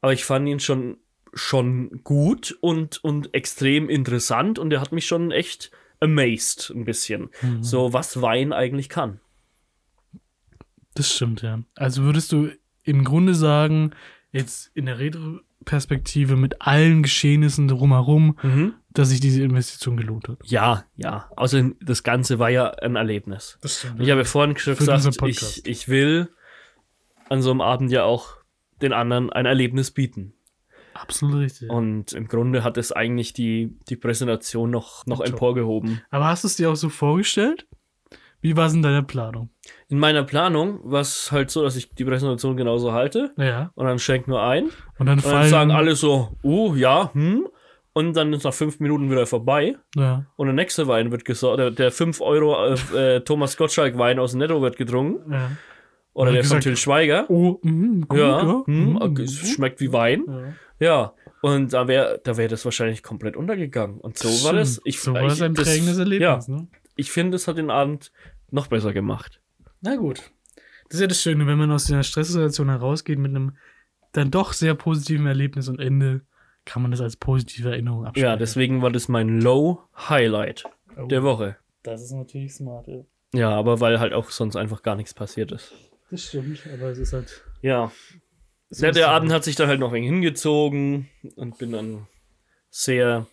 aber ich fand ihn schon, schon gut und, und extrem interessant und er hat mich schon echt amazed ein bisschen. Mhm. So, was Wein eigentlich kann. Das stimmt, ja. Also würdest du im Grunde sagen, jetzt in der Retro-Perspektive mit allen Geschehnissen drumherum, dass sich diese Investition gelohnt hat. Ja, ja. Außerdem, das Ganze war ja ein Erlebnis. Das stimmt. Ich habe ja vorhin schon gesagt, ich, ich will an so einem Abend ja auch den anderen ein Erlebnis bieten. Absolut richtig. Und im Grunde hat es eigentlich die, die Präsentation noch, noch emporgehoben. Aber hast du es dir auch so vorgestellt? Wie war es in deiner Planung? In meiner Planung war es halt so, dass ich die Präsentation genauso halte Ja. und dann schenkt nur ein. Und dann Und dann sagen alle so, uh, ja, hm. Und dann ist nach fünf Minuten wieder vorbei. Ja. Und der nächste Wein wird gesorgt. Der, der 5 Euro äh, äh, Thomas Gottschalk Wein aus dem Netto wird getrunken. ja. Oder der von gesagt, Till Schweiger. Oh, mh, gut, ja, ja. hm, mhm, okay, es schmeckt wie Wein. ja. Und da wäre da wär das wahrscheinlich komplett untergegangen. Und so war das. Ich, so war es ein das- prägendes Erlebnis, Ja, ne? ich finde, es hat den Abend noch besser gemacht. Na gut. Das ist ja das Schöne, wenn man aus einer Stresssituation herausgeht mit einem dann doch sehr positiven Erlebnis und Ende, kann man das als positive Erinnerung abspeichern. Ja, deswegen war das mein Low Highlight Oh, der Woche. Das ist natürlich smart, ja. Ja, aber weil halt auch sonst einfach gar nichts passiert ist. Das stimmt, aber es ist halt. Ja. der so. Abend hat sich dann halt noch ein wenig hingezogen und bin dann sehr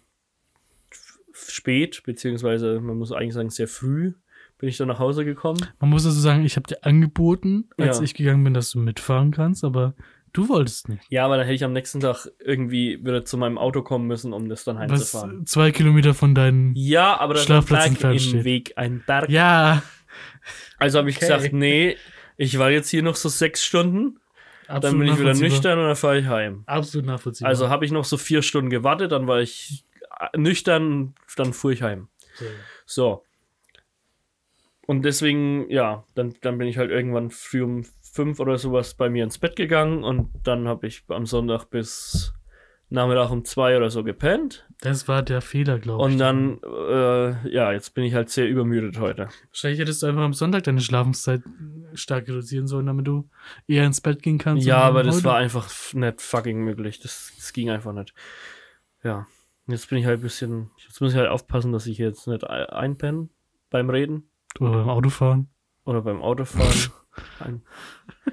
spät, beziehungsweise man muss eigentlich sagen, sehr früh bin ich dann nach Hause gekommen. Man muss also sagen, ich habe dir angeboten, als Ja. ich gegangen bin, dass du mitfahren kannst, aber du wolltest nicht. Ja, aber dann hätte ich am nächsten Tag irgendwie wieder zu meinem Auto kommen müssen, um das dann Was heimzufahren. zwei Kilometer von deinen. Ja, aber da ist ein Schlafplatz Berg im steht. Weg, ein Berg. Ja, Also habe ich Okay. gesagt, nee, ich war jetzt hier noch so sechs Stunden, dann absolut bin ich wieder nüchtern und dann fahre ich heim. Absolut nachvollziehbar. Also habe ich noch so vier Stunden gewartet, dann war ich äh, nüchtern, dann fuhr ich heim. So. So. Und deswegen, ja, dann, dann bin ich halt irgendwann früh um fünf oder sowas bei mir ins Bett gegangen und dann habe ich am Sonntag bis Nachmittag um zwei oder so gepennt. Das war der Fehler, glaube ich. Und dann, äh, ja, jetzt bin ich halt sehr übermüdet heute. Wahrscheinlich hättest du einfach am Sonntag deine Schlafenszeit stark reduzieren sollen, damit du eher ins Bett gehen kannst. Ja, aber das heute- war einfach nicht fucking möglich. Das, das ging einfach nicht. Ja. Jetzt bin ich halt ein bisschen. Jetzt muss ich halt aufpassen, dass ich jetzt nicht ei- einpenne beim Reden Oder beim Autofahren. oder beim Autofahren. Ein.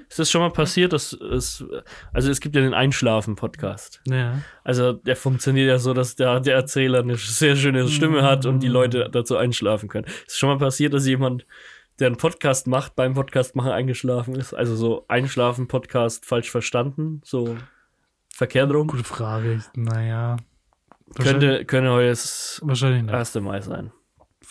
Ist das schon mal passiert, dass es. Also es gibt ja den Einschlafen-Podcast. Ja. Also der funktioniert ja so, dass der, der Erzähler eine sehr schöne Stimme hat und die Leute dazu einschlafen können. Ist schon mal passiert, dass jemand, der einen Podcast macht, beim Podcast machen eingeschlafen ist? Also so Einschlafen-Podcast falsch verstanden, so verkehrt rum. Gute Frage. Naja. Könnte, könnte heute das wahrscheinlich nicht. 1. Mai sein.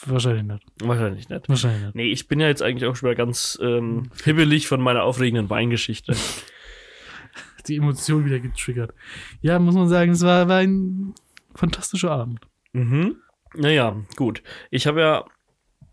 Wahrscheinlich nicht. Wahrscheinlich nicht. Wahrscheinlich nicht. Nee, ich bin ja jetzt eigentlich auch schon wieder ganz ähm, hibbelig von meiner aufregenden Weingeschichte. Die Emotion wieder getriggert. Ja, muss man sagen, es war, war ein fantastischer Abend. Mhm. Naja, gut. Ich habe ja,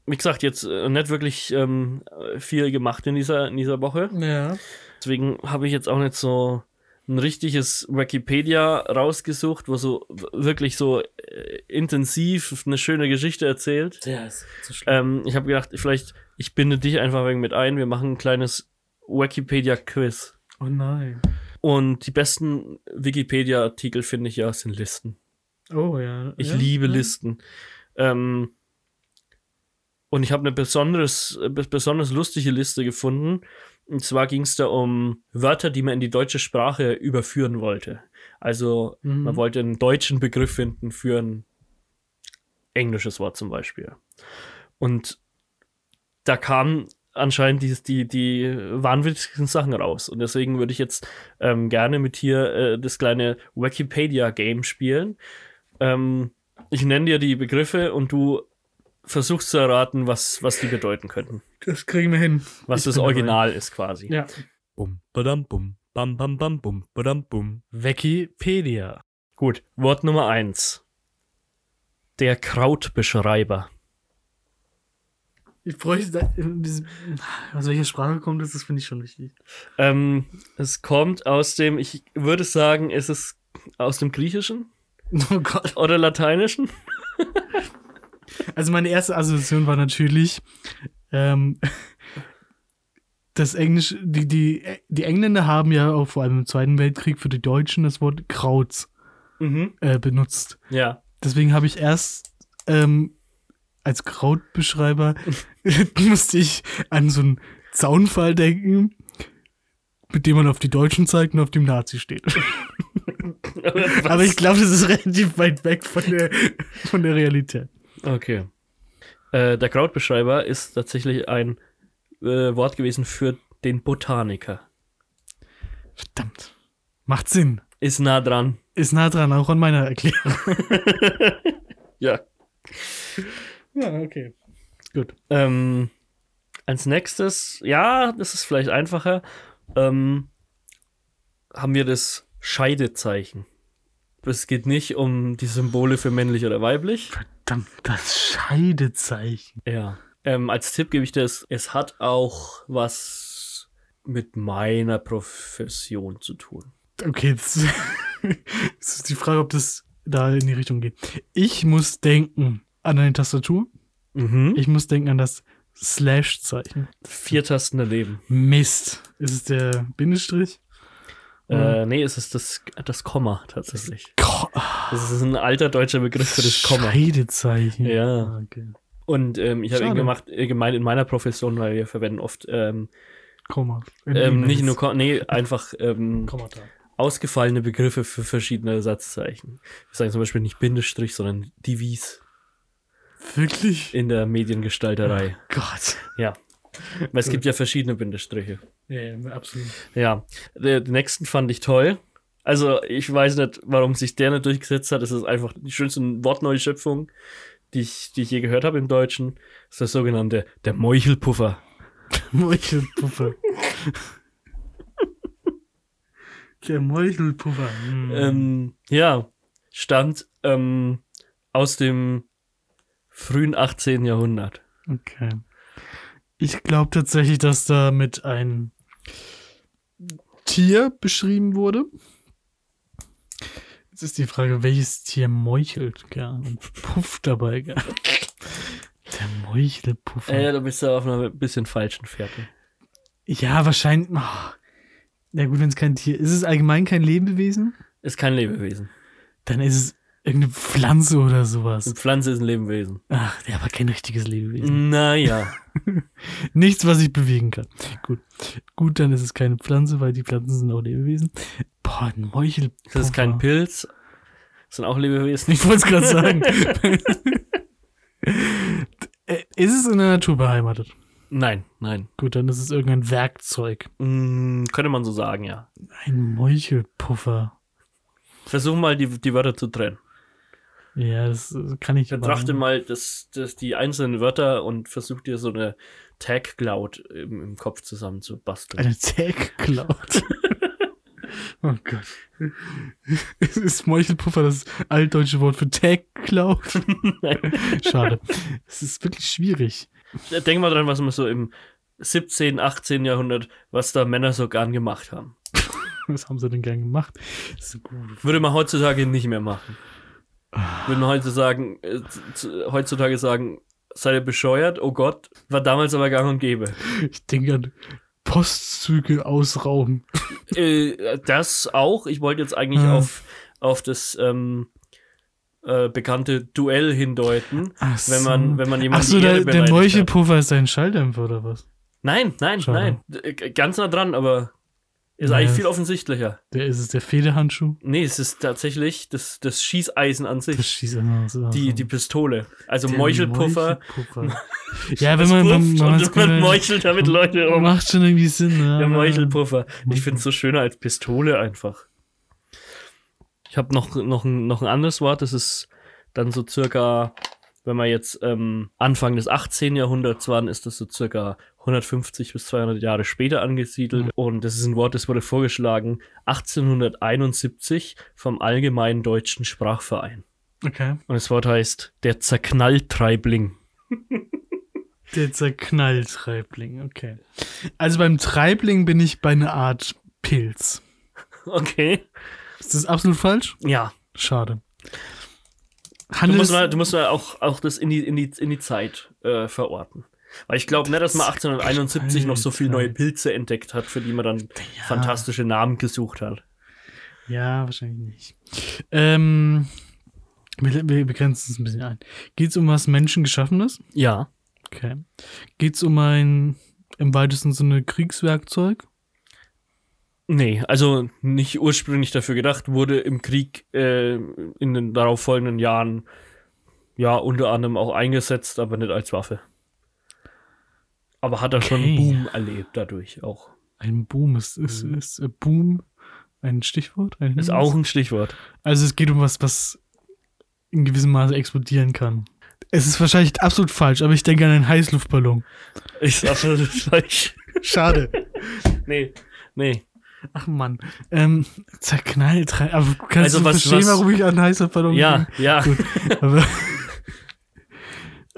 wie gesagt, jetzt äh, nicht wirklich ähm, viel gemacht in dieser, in dieser Woche. Ja. Deswegen habe ich jetzt auch nicht so ein richtiges Wikipedia rausgesucht, wo so wirklich so äh, intensiv eine schöne Geschichte erzählt. Der ist schlimm. Ähm, ich habe gedacht, vielleicht, ich binde dich einfach wegen mit ein. Wir machen ein kleines Wikipedia-Quiz. oh nein. Und die besten Wikipedia-Artikel, finde ich ja, sind Listen. Oh ja. Ich ja, liebe ja. Listen. Ähm, und ich habe eine besonderes, äh, bes- besonders lustige Liste gefunden. Und zwar ging es da um Wörter, die man in die deutsche Sprache überführen wollte. Also Mhm. man wollte einen deutschen Begriff finden für ein englisches Wort zum Beispiel. Und da kamen anscheinend die, die, die wahnwitzigsten Sachen raus. Und deswegen würde ich jetzt ähm, gerne mit hier äh, das kleine Wikipedia-Game spielen. Ähm, ich nenne dir die Begriffe und du versuchst zu erraten, was, was die bedeuten könnten. Das kriegen wir hin. Was Ich das dabei. Original ist quasi. Ja. Bum, badam, bum, bam, bam, bam, bum, badam, bum. Wikipedia. Gut, Wort Nummer eins. Der Krautbeschreiber. Ich bräuchte aus welcher Sprache kommt das? Das finde ich schon wichtig. Ähm, es kommt aus dem, ich würde sagen, ist es aus dem Griechischen Oh Gott. oder Lateinischen? Also meine erste Assoziation war natürlich, ähm, das Englisch, die, die, die Engländer haben ja auch vor allem im Zweiten Weltkrieg für die Deutschen das Wort Krauts Mhm. äh, benutzt. Ja. Deswegen habe ich erst ähm, als Krautbeschreiber musste ich an so einen Zaunfall denken, mit dem man auf die Deutschen zeigt und auf dem Nazi steht. Aber ich glaube, das ist relativ weit weg von der, von der Realität. Okay. Äh, der Krautbeschreiber ist tatsächlich ein äh, Wort gewesen für den Botaniker. Verdammt. Macht Sinn. Ist nah dran. Ist nah dran, auch an meiner Erklärung. Ja. Ja, okay. Gut. Ähm, als nächstes, ja, das ist vielleicht einfacher, ähm, haben wir das Scheidezeichen. Es geht nicht um die Symbole für männlich oder weiblich. Verdammt, das Scheidezeichen. Ja. Ähm, als Tipp gebe ich das, es hat auch was mit meiner Profession zu tun. Okay, das, das ist die Frage, ob das da in die Richtung geht. Ich muss denken an eine Tastatur. Mhm. Ich muss denken an das Slash-Zeichen. Vier Tasten daneben. Mist. Ist es der Bindestrich? Äh, nee, es ist das, das Komma tatsächlich. Ko- Das ist ein alter deutscher Begriff für das Komma. Scheidezeichen. Ja. Ah, Okay. Und ähm, ich habe ihn gemacht, äh, gemeint in meiner Profession, weil wir verwenden oft ähm, Komma. ähm, nicht nur, Ko nee, einfach ähm, Kommata. ausgefallene Begriffe für verschiedene Satzzeichen. Wir sagen zum Beispiel nicht Bindestrich, sondern Divis Wirklich? in der Mediengestalterei. Gott. Ja. Weil es gibt ja verschiedene Bindestriche. Ja, absolut. Ja, den nächsten fand ich toll. Also, ich weiß nicht, warum sich der nicht durchgesetzt hat. Es ist einfach die schönste Wortneuschöpfung, die ich, die ich je gehört habe im Deutschen. Das ist der sogenannte der Meuchelpuffer. Meuchelpuffer. Der Meuchelpuffer. Hm. Ähm, ja, stammt ähm, aus dem frühen 18. Jahrhundert. Okay. Ich glaube tatsächlich, dass da mit ein Tier beschrieben wurde. Jetzt ist die Frage, welches Tier meuchelt gern und pufft dabei gern? Der Meuchelpuffer. Äh, da bist du auf einer bisschen falschen Fährte. ja, wahrscheinlich. Oh. Ja, gut, wenn es kein Tier ist. Ist es allgemein kein Lebewesen? Ist kein Lebewesen. Dann ist es irgendeine Pflanze oder Eine sowas. Pflanze ist ein Lebewesen. Ach, ja, aber kein richtiges Lebewesen. Naja. Nichts, was ich bewegen kann. Gut. Gut, dann ist es keine Pflanze, weil die Pflanzen sind auch Lebewesen. Boah, ein Meuchelpuffer. Das ist kein Pilz. Das sind auch Lebewesen. Ich wollte es gerade sagen. Äh, ist es in der Natur beheimatet? Nein, nein. Gut, dann ist es irgendein Werkzeug. Mm, könnte man so sagen, ja. Ein Meuchelpuffer. Versuch mal, die, die Wörter zu trennen. Ja, das kann ich Betrachte mal das, das, die einzelnen Wörter und versuch dir so eine Tag-Cloud im, im Kopf zusammen zu basteln. Eine Tag Cloud. oh Gott. ist Meuchelpuffer das altdeutsche Wort für Tag Cloud? Nein. Schade. Es ist wirklich schwierig. Denk mal dran, was man so im 17., 18. Jahrhundert, was da Männer so gern gemacht haben. Was haben sie denn gern gemacht? Würde man heutzutage nicht mehr machen. Würde man heute sagen, äh, heutzutage sagen, seid ihr bescheuert? Oh Gott, war damals aber gang und gäbe. Ich denke an Postzüge ausrauben. Äh, das auch. Ich wollte jetzt eigentlich Ah. auf, auf das ähm, äh, bekannte Duell hindeuten. Ach Wenn man, wenn man jemanden Ach so, die der, der. Meuchelpuffer ist ein Schalldämpfer oder was? Nein, nein, Schade. nein. D- Ganz nah dran, aber ist Naja. eigentlich viel offensichtlicher. Der ist es der Federhandschuh? Nee, es ist tatsächlich das, das Schießeisen an Das sich. schießt immer so. Die, die Pistole. Also Der Meuchelpuffer. Meuchelpuffer. ja, wenn Das man, pufft man, und man meuchelt damit Leute um. Macht schon irgendwie Sinn, ne? Der Meuchelpuffer. Ich finde es so schöner als Pistole einfach. Ich habe noch, noch, ein, noch ein anderes Wort, das ist dann so circa, wenn wir jetzt ähm, Anfang des 18. Jahrhunderts waren, ist das so circa 150 bis 200 Jahre später angesiedelt. Mhm. Und das ist ein Wort, das wurde vorgeschlagen 1871 vom Allgemeinen Deutschen Sprachverein. Okay. Und das Wort heißt der Zerknalltreibling. Der Zerknalltreibling, okay. Also beim Treibling bin ich bei einer Art Pilz. Okay. Ist das absolut falsch? Ja. Schade. Du Handelt musst mal, du musst mal auch, auch das in die, in die, in die Zeit äh, verorten. Weil ich glaube nicht, dass man 1871 noch so viele neue Pilze entdeckt hat, für die man dann fantastische Namen gesucht hat. ja, wahrscheinlich nicht. Ähm, wir, wir begrenzen es ein bisschen ein. Geht es um was Menschengeschaffenes? Ja. Okay. Geht es um ein im weitesten Sinne Kriegswerkzeug? Nee, also nicht ursprünglich dafür gedacht, wurde im Krieg äh, in den darauffolgenden Jahren ja unter anderem auch eingesetzt, aber nicht als Waffe. Aber hat er schon Okay. einen Boom erlebt dadurch auch. Ein Boom ist, ist, ist äh, Boom ein Stichwort? Ein Mhm. Ist auch ein Stichwort. Also es geht um was, was in gewissem Maße explodieren kann. Es ist wahrscheinlich absolut falsch, aber ich denke an einen Heißluftballon. Ist absolut falsch. Schade. Nee, nee. Ach Mann. Ähm, zerknallt. rein- Aber kannst Also du was- verstehen, was- warum ich an einen Heißluftballon Ja, ja. denke? Aber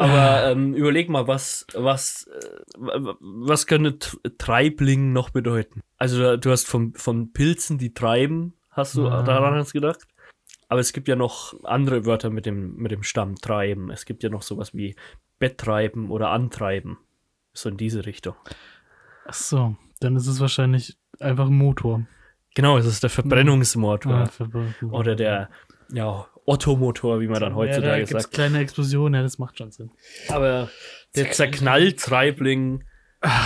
Aber ähm, überleg mal, was, was, äh, was könnte Treibling noch bedeuten? Also du hast von, von Pilzen, die treiben, hast du Ja. daran hast gedacht? Aber es gibt ja noch andere Wörter mit dem, mit dem Stamm treiben. Es gibt ja noch sowas wie Betttreiben oder Antreiben. So in diese Richtung. ach so, dann ist es wahrscheinlich einfach ein Motor. Genau, es ist der Verbrennungsmotor. Ah, Ver- Oder der ja, Ottomotor, wie man dann ja, heutzutage da gibt's sagt. kleine Explosionen, ja, das macht schon Sinn. Aber der Zerknalltreibling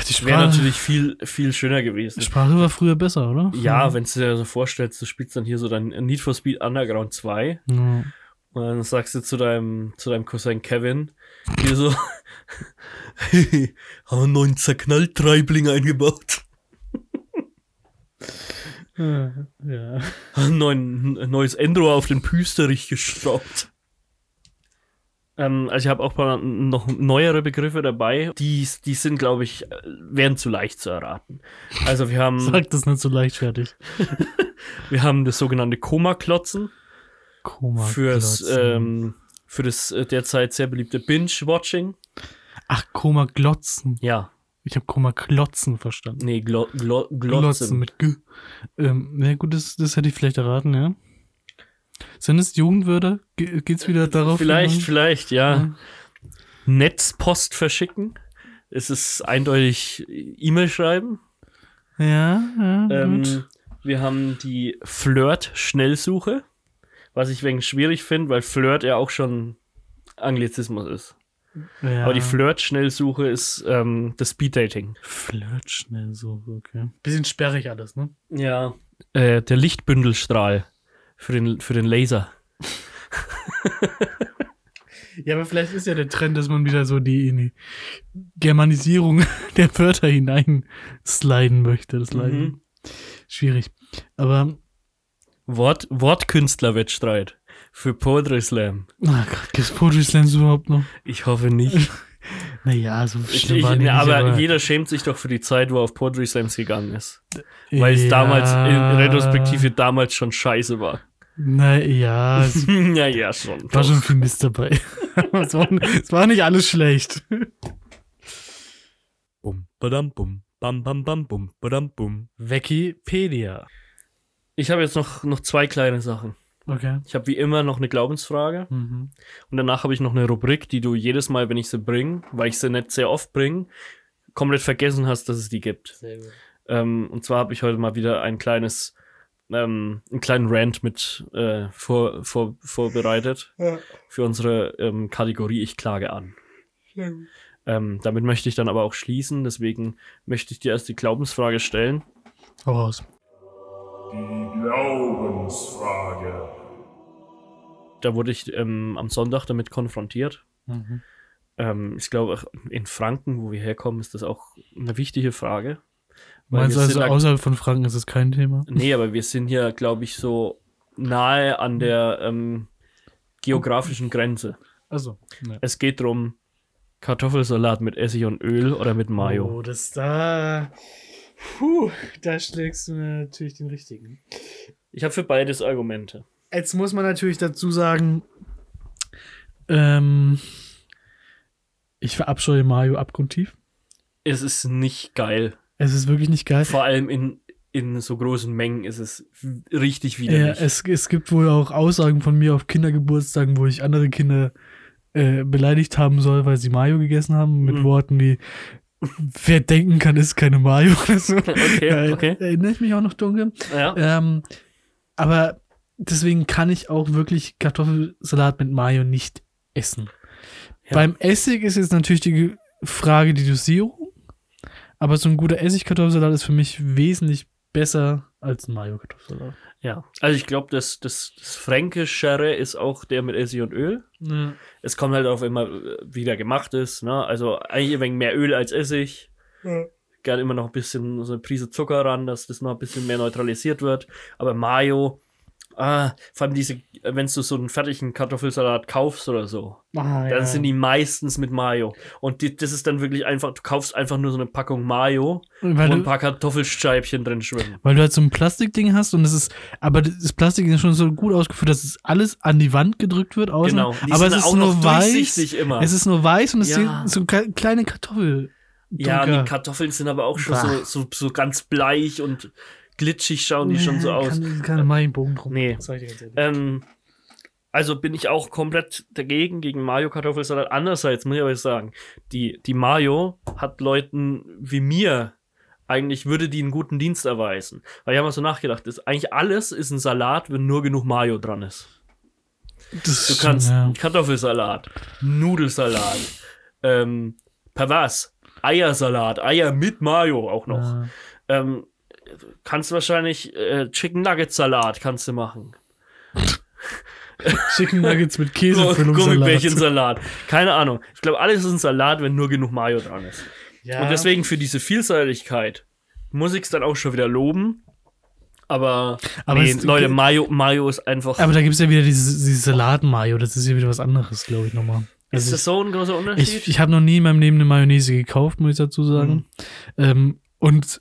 die wäre natürlich viel, viel schöner gewesen. Sprache war früher besser, oder? Ja, wenn du dir so vorstellst, du spielst dann hier so dein Need for Speed Underground 2 Ja. und dann sagst du zu deinem, zu deinem Cousin Kevin, hier so, hey, haben einen neuen Zerknalltreibling eingebaut. Ja, neuen, neues Endrohr auf den Püsterich geschraubt. Ähm, also ich habe auch paar noch neuere Begriffe dabei. Die, die sind, glaube ich, wären zu leicht zu erraten. Also wir haben, Sag das nicht so leichtfertig. wir haben das sogenannte Koma-Klotzen. Koma. fürs, ähm, für das äh, derzeit sehr beliebte Binge-Watching. Ach, Koma Glotzen. Ja, Ich habe Koma Klotzen verstanden. nee, Glo Glo Glotzen Glotzen. mit G. Ähm, na gut, das, das hätte ich vielleicht erraten, ja. Sind es Jugendwörter? Ge geht's wieder darauf? Vielleicht, hinaus? vielleicht, ja. Ja. Netzpost verschicken. Es ist eindeutig E-Mail schreiben. Ja, ja. Ähm, gut. wir haben die Flirt-Schnellsuche, was ich wegen schwierig finde, weil Flirt ja auch schon Anglizismus ist. Ja. Aber die Flirt-Schnellsuche ist ähm, das Speeddating. Flirt schnell so, okay. Bisschen sperrig alles, ne? Ja. Äh, der Lichtbündelstrahl für den, für den Laser. Ja, aber vielleicht ist ja der Trend, dass man wieder so die, in die Germanisierung der Wörter hinein sliden möchte. Das. Mhm. Schwierig. Aber, Wort, Wortkünstlerwettstreit für Poetry Slam. oh Gott, gibt's Poetry Slams überhaupt noch? Ich hoffe nicht. Naja, so Ich, schlimm ich, war ne, nicht, aber, jeder schämt sich doch für die Zeit, wo er auf Poetry Slams gegangen ist. Weil es Ja. damals in Retrospektive damals schon scheiße war. Na ja, es ja, ja, schon. war doch. schon viel Mist dabei. es, war, es war nicht alles schlecht. Bum, badam, bum, bam, bam, bam, bum, badam, bum. Wikipedia. Ich habe jetzt noch, noch zwei kleine Sachen. Okay. Ich habe wie immer noch eine Glaubensfrage Mhm. und danach habe ich noch eine Rubrik, die du jedes Mal, wenn ich sie bringe, weil ich sie nicht sehr oft bringe, komplett vergessen hast, dass es die gibt. Sehr gut. Ähm, und zwar habe ich heute mal wieder ein kleines, ähm, einen kleinen Rant mit äh, vor, vor, vorbereitet für unsere ähm, Kategorie Ich klage an. Ähm, damit möchte ich dann aber auch schließen, deswegen möchte ich dir erst die Glaubensfrage stellen. Hau raus. Die Glaubensfrage. Da wurde ich ähm, am Sonntag damit konfrontiert. Mhm. Ähm, ich glaube, auch in Franken, wo wir herkommen, ist das auch eine wichtige Frage. Meinst du also außerhalb von Franken ist es kein Thema? Nee, aber wir sind hier, glaube ich, so nahe an der ähm, geografischen Grenze. Also. Ja. Es geht darum, Kartoffelsalat mit Essig und Öl oder mit Mayo. Oh, das da. Puh, da schlägst du mir natürlich den richtigen. Ich habe für beides Argumente. Jetzt muss man natürlich dazu sagen, ähm, ich verabscheue Mario abgrundtief. Es ist nicht geil. Es ist wirklich nicht geil. Vor allem in, in so großen Mengen ist es richtig Ja, widerlich. es, es gibt wohl auch Aussagen von mir auf Kindergeburtstagen, wo ich andere Kinder äh, beleidigt haben soll, weil sie Mayo gegessen haben, mit Mhm. Worten wie Wer denken kann, ist keine Mayo oder so. Okay, Äh, okay. Erinnere ich mich auch noch dunkel. ja. Ähm, aber deswegen kann ich auch wirklich Kartoffelsalat mit Mayo nicht essen. Ja. Beim Essig ist jetzt natürlich die Ge- Frage die Dosierung. Aber so ein guter Essig-Kartoffelsalat ist für mich wesentlich besser als ein Mayo-Kartoffelsalat. Ja. Also ich glaube, das, das, das Fränkischere ist auch der mit Essig und Öl. Es kommt halt auf immer, wie der gemacht ist. Ne? Also eigentlich ein wenig mehr Öl als Essig. Gerne immer noch ein bisschen so eine Prise Zucker ran, dass das noch ein bisschen mehr neutralisiert wird. Aber Mayo, ah, vor allem diese, wenn du so einen fertigen Kartoffelsalat kaufst oder so, Ah, dann sind die meistens mit Mayo. Und die, das ist dann wirklich einfach, du kaufst einfach nur so eine Packung Mayo, weil, wo ein du, paar Kartoffelscheibchen drin schwimmen. weil du halt so ein Plastikding hast und es ist, aber das Plastik ist schon so gut ausgeführt, dass es alles an die Wand gedrückt wird außen. Genau. Die aber es ist auch nur weiß. immer. Es ist nur weiß und es Ja. sind so kleine Kartoffel. Ja, die Kartoffeln sind aber auch schon so, so, so ganz bleich und glitschig schauen die schon so aus. Kann, kann mein Bogen drum. Nee. Ähm, also bin ich auch komplett dagegen, gegen Mayo-Kartoffelsalat. Andererseits muss ich aber sagen, die, die Mayo hat Leuten wie mir eigentlich würde die einen guten Dienst erweisen. Weil ich habe mal so nachgedacht, ist, eigentlich alles ist ein Salat, wenn nur genug Mayo dran ist. Das Du kannst ja. Kartoffelsalat, Nudelsalat, ähm, pervers, Eiersalat, Eier mit Mayo auch noch. Ja. Ähm, kannst wahrscheinlich äh, Chicken Nugget Salat kannst du machen. Chicken Nuggets mit Käsefüllung. Gummibärchensalat. Keine Ahnung. Ich glaube, alles ist ein Salat, wenn nur genug Mayo dran ist. Ja. Und deswegen für diese Vielseitigkeit muss ich es dann auch schon wieder loben. Aber, Aber nee, es- Leute, Mayo, Mayo ist einfach. Aber da gibt es ja wieder dieses, dieses Salat-Mayo. Das ist ja wieder was anderes, glaube ich, nochmal. ist Also das so ein großer Unterschied? ich ich habe noch nie in meinem Leben eine Mayonnaise gekauft, muss ich dazu sagen. Mhm. Ähm, und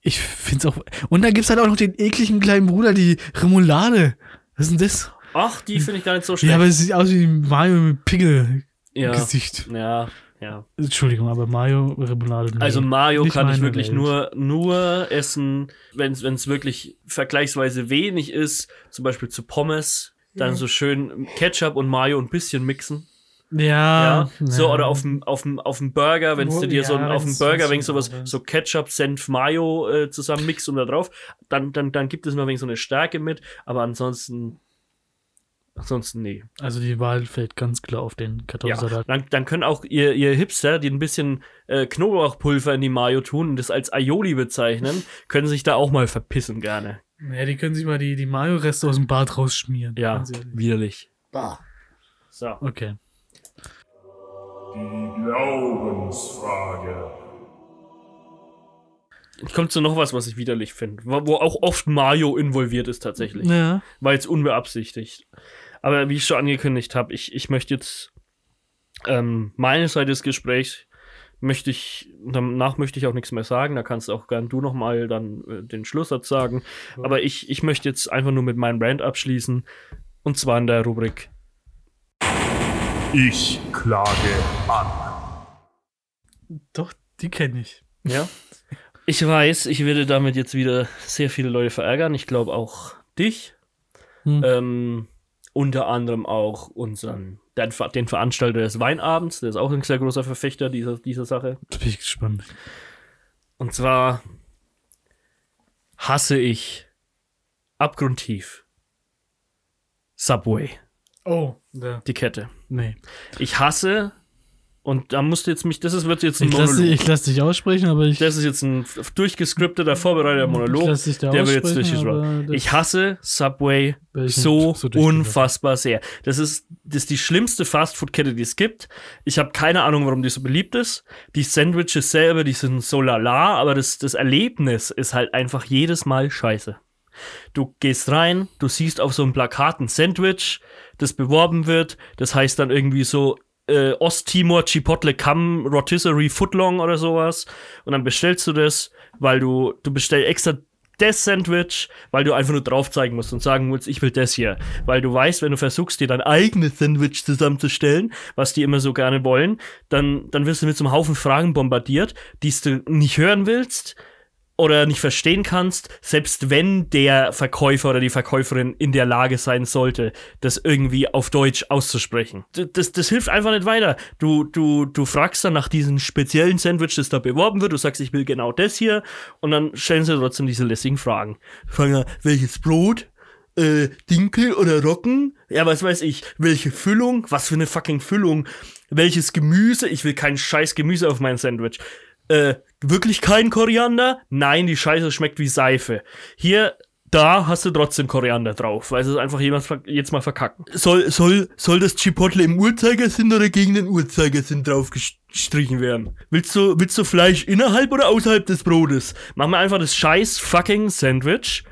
ich finde es auch. Und dann gibt es halt auch noch den ekligen kleinen Bruder, die Remoulade. Was ist denn das? Ach, die finde ich gar nicht so schlecht. Ja, aber es sieht aus wie Mayo mit Pickel-Gesicht. ja, ja, ja. Entschuldigung, aber Mayo, Remoulade. nee. Also Nicht kann ich wirklich Welt. nur, nur essen, wenn es wirklich vergleichsweise wenig ist, zum Beispiel zu Pommes. dann so schön Ketchup und Mayo ein bisschen mixen. Ja. Ja, so oder auf dem auf dem auf dem Burger, wenn du dir so ja, ein- auf dem Burger so sowas so Ketchup, Senf, Mayo äh, zusammen mixt und da drauf, dann dann dann gibt es noch wegen so eine Stärke mit, aber ansonsten ansonsten nee. Also die Wahl fällt ganz klar auf den Ja, Kartoffelsalat. dann, dann können auch ihr, ihr Hipster, die ein bisschen äh, Knoblauchpulver in die Mayo tun und das als Aioli bezeichnen, können sich da auch mal verpissen gerne. Ja, die können sich mal die, die Mayo-Reste aus dem Bad rausschmieren. Ja, widerlich. So. Okay. Die Glaubensfrage. Kommt zu noch was, was ich widerlich finde, wo, wo auch oft Mayo involviert ist tatsächlich. Ja. War jetzt unbeabsichtigt. Aber wie ich schon angekündigt habe, ich, ich möchte jetzt ähm, meine Seite des Gesprächs möchte ich, danach möchte ich auch nichts mehr sagen, da kannst auch gern du nochmal dann äh, den Schlusssatz sagen. Aber ich, ich möchte jetzt einfach nur mit meinem Rant abschließen. Und zwar in der Rubrik Ich klage an. Doch, die kenne ich. Ja. Ich weiß, ich werde damit jetzt wieder sehr viele Leute verärgern. Ich glaube auch dich. Hm. Ähm, unter anderem auch unseren, den, Ver- den Veranstalter des Weinabends, der ist auch ein sehr großer Verfechter dieser, dieser Sache. Da bin ich gespannt. Und zwar hasse ich abgrundtief Subway, Oh. Ja. die Kette. Nee. Ich hasse, und da musst du jetzt mich, das ist, wird jetzt ein Ich lasse Monolog. ich lass dich aussprechen, aber ich. Das ist jetzt ein durchgeskripteter, vorbereiteter ich Monolog. lass dich da der wird jetzt durchgesprochen. Ich hasse Subway ich so, so unfassbar sehr. Das ist, das ist die schlimmste Fastfood-Kette, die es gibt. Ich habe keine Ahnung, warum die so beliebt ist. Die Sandwiches selber, die sind so lala, aber das, das Erlebnis ist halt einfach jedes Mal scheiße. Du gehst rein, du siehst auf so einem Plakat ein Sandwich, das beworben wird. Das heißt dann irgendwie so äh, Osttimor Chipotle Cam Rotisserie Footlong oder sowas. Und dann bestellst du das, weil du, du bestellst extra das Sandwich, weil du einfach nur drauf zeigen musst und sagen willst, ich will das hier. Weil du weißt, wenn du versuchst, dir dein eigenes Sandwich zusammenzustellen, was die immer so gerne wollen, dann, dann wirst du mit so einem Haufen Fragen bombardiert, die du nicht hören willst oder nicht verstehen kannst, selbst wenn der Verkäufer oder die Verkäuferin in der Lage sein sollte, das irgendwie auf Deutsch auszusprechen. Das, das hilft einfach nicht weiter. Du, du, du fragst dann nach diesem speziellen Sandwich, das da beworben wird, du sagst, ich will genau das hier, und dann stellen sie trotzdem diese lässigen Fragen. Fragen, ja, welches Brot? Äh, Dinkel oder Rocken? Ja, was weiß ich. Welche Füllung? Was für eine fucking Füllung? Welches Gemüse? Ich will kein scheiß Gemüse auf mein Sandwich. Äh, wirklich kein Koriander? Nein, die Scheiße schmeckt wie Seife. Hier, da hast du trotzdem Koriander drauf, weil sie es einfach jemand jetzt mal verkacken. Soll, soll, soll das Chipotle im Uhrzeigersinn oder gegen den Uhrzeigersinn drauf ges- gestrichen werden? Willst du, willst du Fleisch innerhalb oder außerhalb des Brotes? Mach mir einfach das scheiß fucking Sandwich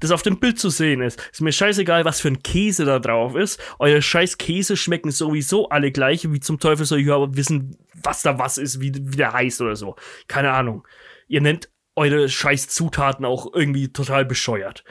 das auf dem Bild zu sehen ist. Ist mir scheißegal, was für ein Käse da drauf ist. Eure scheiß Käse schmecken sowieso alle gleich. Wie zum Teufel soll ich überhaupt wissen, was da was ist, wie, wie der heißt oder so. Keine Ahnung. Ihr nennt eure scheiß Zutaten auch irgendwie total bescheuert.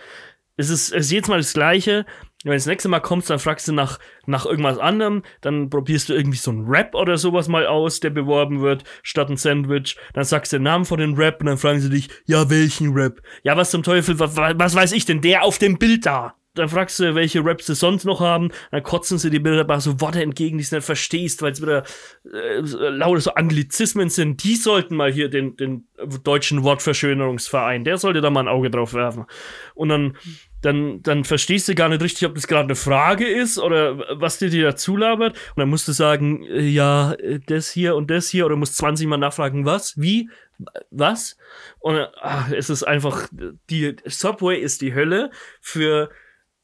Es ist, es ist jedes Mal das Gleiche. Wenn du das nächste Mal kommst, dann fragst du nach, nach irgendwas anderem, dann probierst du irgendwie so einen Rap oder sowas mal aus, der beworben wird, statt ein Sandwich. Dann sagst du den Namen von dem Rap und dann fragen sie dich, ja, welchen Rap? Ja, was zum Teufel, was, was weiß ich denn, der auf dem Bild da? Dann fragst du, welche Raps sie sonst noch haben, dann kotzen sie die Bilder aber so Worte entgegen, die du nicht verstehst, weil es wieder äh, lauter so Anglizismen sind. Die sollten mal hier den, den deutschen Wortverschönerungsverein, der sollte da mal ein Auge drauf werfen. Und dann dann, dann verstehst du gar nicht richtig, ob das gerade eine Frage ist oder was dir die dazu labert. Und dann musst du sagen, äh, ja, äh, das hier und das hier, oder musst 20 Mal nachfragen, was, wie, was? Und ach, es ist einfach, die Subway ist die Hölle für,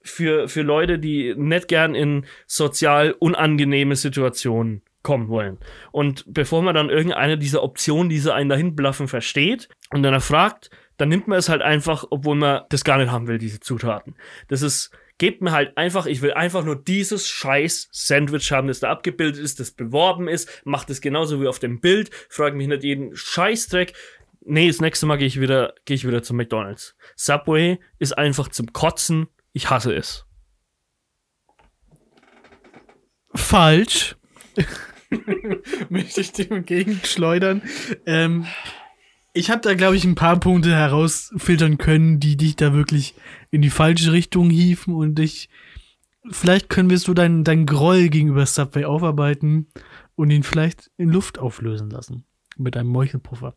für, für Leute, die nicht gern in sozial unangenehme Situationen kommen wollen. Und bevor man dann irgendeine dieser Optionen, die sie einen dahin bluffen, versteht und dann er fragt, dann nimmt man es halt einfach, obwohl man das gar nicht haben will, diese Zutaten. Das ist, gebt mir halt einfach, ich will einfach nur dieses scheiß Sandwich haben, das da abgebildet ist, das beworben ist, macht es genauso wie auf dem Bild, frag mich nicht jeden Scheißdreck. Nee, das nächste Mal gehe ich wieder, gehe ich wieder zum McDonalds. Subway ist einfach zum Kotzen. Ich hasse es. Falsch. Möchte ich dem entgegenschleudern. Ähm, ich habe da, glaube ich, ein paar Punkte herausfiltern können, die dich da wirklich in die falsche Richtung hieven und dich vielleicht können wir so deinen dein Groll gegenüber Subway aufarbeiten und ihn vielleicht in Luft auflösen lassen. Mit einem Meuchelpuffer.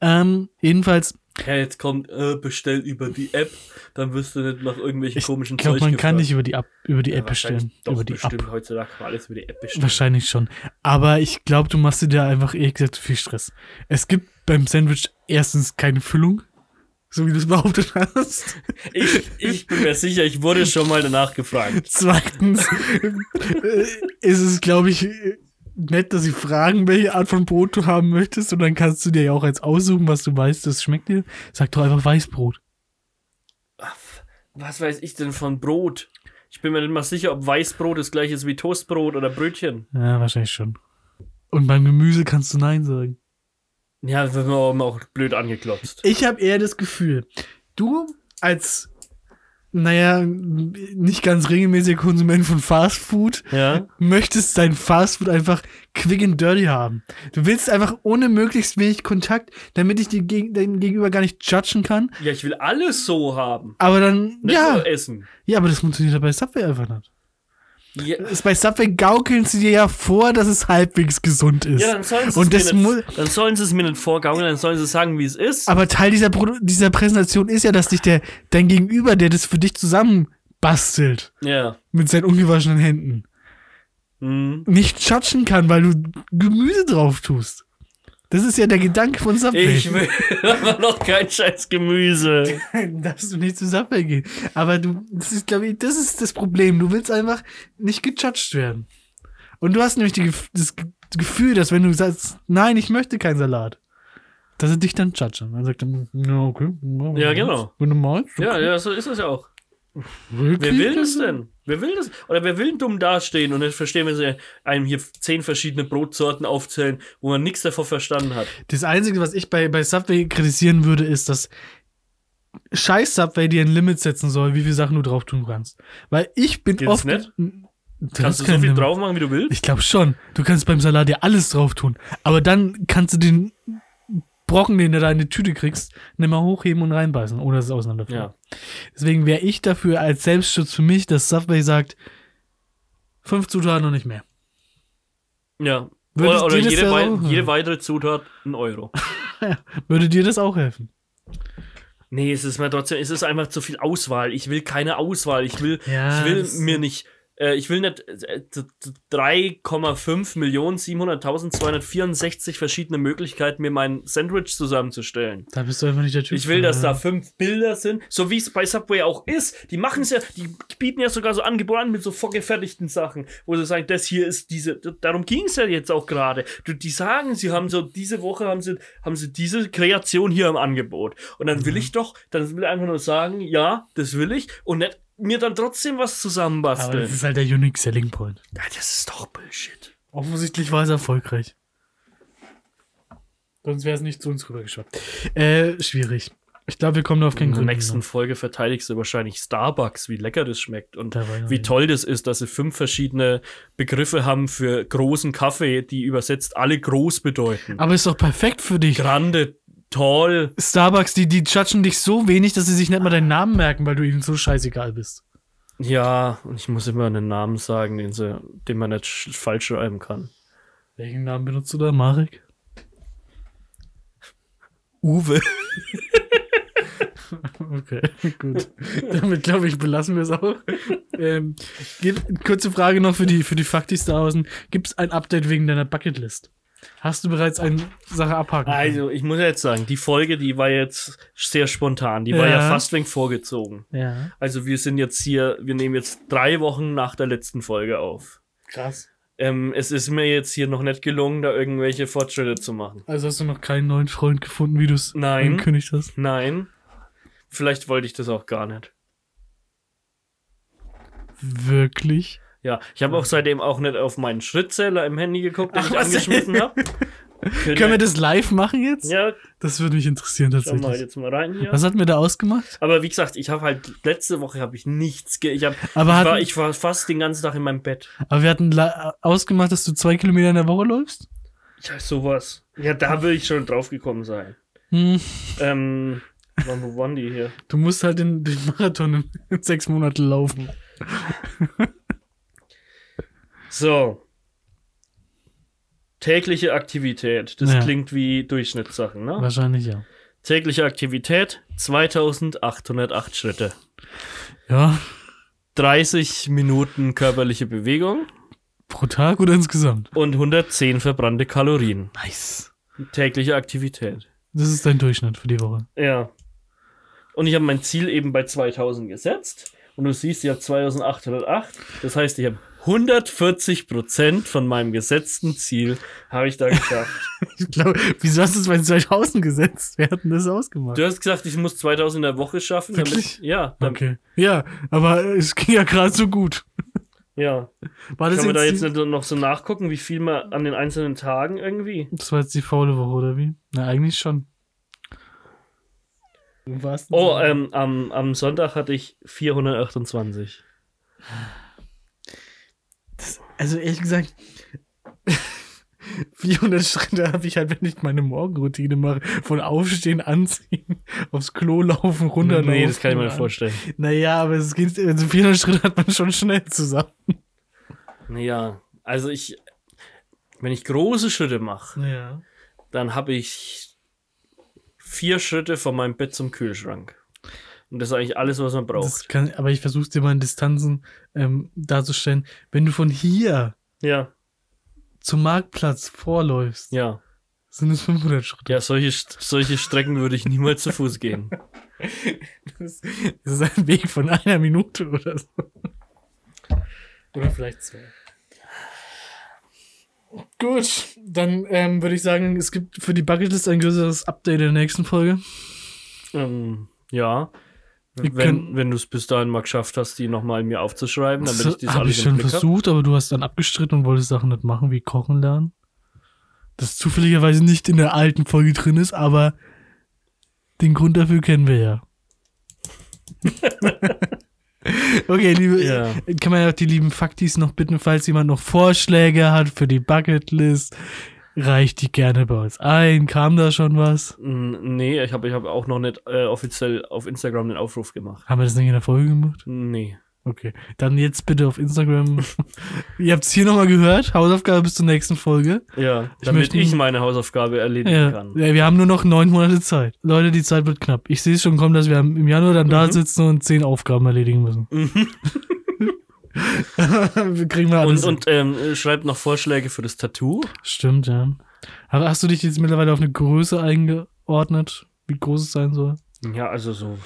Ähm, jedenfalls, Ja, jetzt kommt, äh, bestell über die App, dann wirst du nicht nach irgendwelchen ich komischen glaube, man kann gefragt. nicht über die, App, über die Ja, App bestellen. Doch, über die bestimmt. App. Heutzutage kann man alles über die App bestellen. Wahrscheinlich schon. Aber ich glaube, du machst dir da einfach ehrlich gesagt zu viel Stress. Es gibt beim Sandwich erstens keine Füllung, so wie du es behauptet hast. Ich, ich bin mir sicher, ich wurde schon mal danach gefragt. Zweitens äh, ist es, glaube ich, nett, dass sie fragen, welche Art von Brot du haben möchtest. Und dann kannst du dir ja auch eins aussuchen, was du weißt, das schmeckt dir. Sag doch einfach Weißbrot. Was weiß ich denn von Brot? Ich bin mir nicht mal sicher, ob Weißbrot das gleiche ist wie Toastbrot oder Brötchen. Ja, wahrscheinlich schon. Und beim Gemüse kannst du Nein sagen. Ja, wird man auch blöd angeklotzt. Ich habe eher das Gefühl, du als, naja, nicht ganz regelmäßiger Konsument von Fast Food Ja? möchtest dein Fast Food einfach quick and dirty haben. Du willst einfach ohne möglichst wenig Kontakt, damit ich dein Gegenüber gar nicht judgen kann. Ja, ich will alles so haben. Aber dann, Nicht ja, nur essen. ja, aber das funktioniert ja bei Subway einfach nicht. Ja, Es- Bei Subway gaukeln sie dir ja vor, dass es halbwegs gesund ist. ja dann, sollen sie Und es das mir nicht, dann sollen sie es mir nicht vorgaukeln, dann sollen sie sagen, wie es ist. Aber Teil dieser, Produ dieser Präsentation ist ja, dass dich der, dein Gegenüber, der das für dich zusammen bastelt, Ja. mit seinen ungewaschenen Händen, Hm. nicht judgen kann, weil du Gemüse drauf tust. Das ist ja der Gedanke von Subway. Ich will aber noch kein scheiß Gemüse. dass du nicht zu Subway gehst. Aber du, das ist, glaube ich, das ist das Problem. Du willst einfach nicht gejudged werden. Und du hast nämlich die, das Ge- Gefühl, dass wenn du sagst, nein, ich möchte keinen Salat, dass er dich dann judgt. Und dann sagt er, ja, okay. Ja, genau. Wenn du meinst. Ja, ja, so ist es ja auch. Wirklich? Wer will das denn? Wer will das? Oder wer will dumm dastehen und nicht verstehen, wenn sie einem hier zehn verschiedene Brotsorten aufzählen, wo man nichts davon verstanden hat? Das Einzige, was ich bei, bei Subway kritisieren würde, ist, dass scheiß Subway dir ein Limit setzen soll, wie viele Sachen du drauf tun kannst. Weil ich bin Geht's oft. nicht? Du Kannst du so viel drauf machen, wie du willst? Ich glaube schon. Du kannst beim Salat ja alles drauf tun. Aber dann kannst du den Brocken, den du da in die Tüte kriegst, nicht mal hochheben und reinbeißen, ohne dass es auseinanderfällt. Ja. Deswegen wäre ich dafür als Selbstschutz für mich, dass Subway sagt, fünf Zutaten und nicht mehr. Ja. Würdest Oder, oder jede, wei jede weitere Zutat ein Euro. Würde dir das auch helfen? Nee, es ist mir trotzdem, es ist einfach zu viel Auswahl. Ich will keine Auswahl. Ich will, Ja, ich will mir nicht, äh, ich will nicht äh, d- d- 3,5 Millionen 700.264 verschiedene Möglichkeiten, mir mein Sandwich zusammenzustellen. Da bist du einfach nicht der Typ. Ich will, dass da fünf Bilder sind, so wie es bei Subway auch ist. Die machen es ja, die bieten ja sogar so Angebote an mit so vorgefertigten Sachen, wo sie sagen, das hier ist diese, darum ging es ja jetzt auch gerade. Die sagen, sie haben so, diese Woche haben sie, haben sie diese Kreation hier im Angebot. Und dann Mhm. will ich doch, dann will ich einfach nur sagen, ja, das will ich und nicht mir dann trotzdem was Aber zusammenbasteln. das ist halt der Unique Selling Point. Ja, das ist doch Bullshit. Offensichtlich war es erfolgreich. Sonst wäre es nicht zu uns rübergeschwappt. Äh, schwierig. Ich glaube, wir kommen da auf keinen In der nächsten Folge verteidigst du wahrscheinlich Starbucks, wie lecker das schmeckt und noch wie toll das ist, dass sie fünf verschiedene Begriffe haben für großen Kaffee, die übersetzt alle groß bedeuten. Aber ist doch perfekt für dich. Grande, toll. Starbucks, die, die judgen dich so wenig, dass sie sich nicht mal deinen Namen merken, weil du ihnen so scheißegal bist. Ja, und ich muss immer einen Namen sagen, den, sie, den man nicht sch falsch schreiben kann. Welchen Namen benutzt du da, Marek? Uwe. Okay, gut. Damit, glaube ich, belassen wir es auch. Ähm, gibt, kurze Frage noch für die, für die Faktis da außen. Gibt es ein Update wegen deiner Bucketlist? Hast du bereits eine Sache abhaken? können? Also, ich muss jetzt sagen, die Folge, die war jetzt sehr spontan. Die war Ja. ja fast wegen vorgezogen. Ja, Also, wir sind jetzt hier, wir nehmen jetzt drei Wochen nach der letzten Folge auf. krass. Ähm, es ist mir jetzt hier noch nicht gelungen, da irgendwelche Fortschritte zu machen. Also hast du noch keinen neuen Freund gefunden, wie du es Nein. angekündigt hast? Nein. Vielleicht wollte ich das auch gar nicht. Wirklich? Ja, ich habe auch seitdem auch nicht auf meinen Schrittzähler im Handy geguckt, den Ach, ich angeschmissen habe. Können wir das live machen jetzt? Ja, Das würde mich interessieren schau mal tatsächlich. jetzt mal rein hier. Was hat mir da ausgemacht? Aber wie gesagt, ich habe halt letzte Woche habe ich nichts. Ge ich, hab, Aber ich, war, ich war fast den ganzen Tag in meinem Bett. Aber wir hatten ausgemacht, dass du zwei Kilometer in der Woche läufst? Ja, sowas. Ja, da will ich schon drauf gekommen sein. Hm. Ähm, wann, wo waren die hier? Du musst halt den, den Marathon in, in sechs Monaten laufen. So. Tägliche Aktivität. Das Ja. klingt wie Durchschnittssachen, ne? Wahrscheinlich ja. Tägliche Aktivität 2808 Schritte. Ja, 30 Minuten körperliche Bewegung pro Tag oder insgesamt? und 110 verbrannte Kalorien. Nice. Tägliche Aktivität. Das ist dein Durchschnitt für die Woche. Ja. Und ich habe mein Ziel eben bei 2000 gesetzt. Und du siehst, ich habe 2808. Das heißt, ich habe 140 Prozent von meinem gesetzten Ziel habe ich da geschafft. Ich glaube, wieso hast du es bei 2000 gesetzt? Wer hat denn das ausgemacht? du hast gesagt, ich muss 2000 in der Woche schaffen. Wirklich? Damit, ja, damit, Okay. Ja, aber es ging ja gerade so gut. ja. War das Kann man da jetzt, nicht noch so nachgucken, wie viel man an den einzelnen Tagen irgendwie? das war jetzt die faule Woche, oder wie? Na, eigentlich schon. Oh, ähm, am, am Sonntag hatte ich 428. Also ehrlich gesagt, 400 Schritte habe ich halt, wenn ich meine Morgenroutine mache. Von Aufstehen, Anziehen, aufs Klo laufen, runterlaufen. Nee, das kann ich mir nicht vorstellen. Naja, aber es geht, also 400 Schritte hat man schon schnell zusammen. Ja, also ich, wenn ich große Schritte mache, Ja. dann habe ich vier Schritte von meinem Bett zum Kühlschrank. Und das ist eigentlich alles, was man braucht. Das kann, aber ich versuche dir mal in Distanzen ähm, darzustellen. Wenn du von hier ja, zum Marktplatz vorläufst, ja. sind es 500 Schritte. Ja, solche, solche Strecken würde ich niemals zu Fuß gehen. Das das ist ein Weg von einer Minute oder so. Oder vielleicht zwei. Gut, dann ähm, würde ich sagen, es gibt für die Bucketlist ein größeres Update in der nächsten Folge. ähm, ja. Wenn, wenn du es bis dahin mal geschafft hast, die nochmal mir aufzuschreiben, damit ich Das habe alles ich schon versucht, aber du hast dann abgestritten und wolltest Sachen nicht machen, wie kochen lernen. Das zufälligerweise nicht in der alten Folge drin ist, aber den Grund dafür kennen wir ja. okay, liebe, Ja. kann man ja auch die lieben Faktis noch bitten, falls jemand noch Vorschläge hat für die Bucketlist, reicht die gerne bei uns ein. Kam da schon was? Nee, ich habe ich hab auch noch nicht äh, offiziell auf Instagram den Aufruf gemacht. Haben wir das nicht in der Folge gemacht? Nee. Okay, dann jetzt bitte auf Instagram. Ihr habt es hier nochmal gehört. Hausaufgabe bis zur nächsten Folge. Ja, Ich damit möchte- ich meine Hausaufgabe erledigen Ja, kann. ja, wir haben nur noch neun Monate Zeit. Leute, die Zeit wird knapp. Ich sehe es schon kommen, dass wir im Januar dann da Mhm. sitzen und zehn Aufgaben erledigen müssen. wir kriegen wir alles. Und, und ähm, schreibt noch Vorschläge für das Tattoo. Stimmt, ja. Aber hast du dich jetzt mittlerweile auf eine Größe eingeordnet, wie groß es sein soll? Ja, also so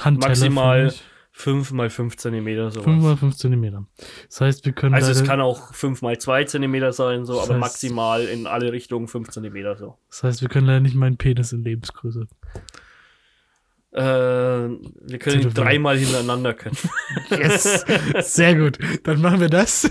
Handteller Maximal für mich. 5 mal 5 Zentimeter sowas. 5 mal 5 Zentimeter. Das heißt, wir können also es kann auch 5 mal 2 Zentimeter sein, so, aber heißt- maximal in alle Richtungen 5 Zentimeter so. das heißt, wir können leider nicht meinen Penis in Lebensgröße. Äh, wir können ihn dreimal hintereinander können. Yes! Sehr gut. Dann machen wir das.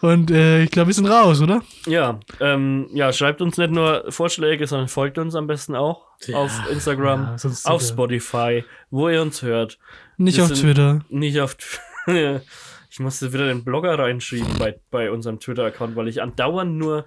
Und äh, ich glaube, wir sind raus, oder? ja, ähm, ja, schreibt uns nicht nur Vorschläge, sondern folgt uns am besten auch auf Instagram, ja, auf Spotify, wo ihr uns hört. Nicht Wir auf Twitter. Nicht auf. ich musste wieder den Blogger reinschieben bei, bei unserem Twitter-Account, weil ich andauernd nur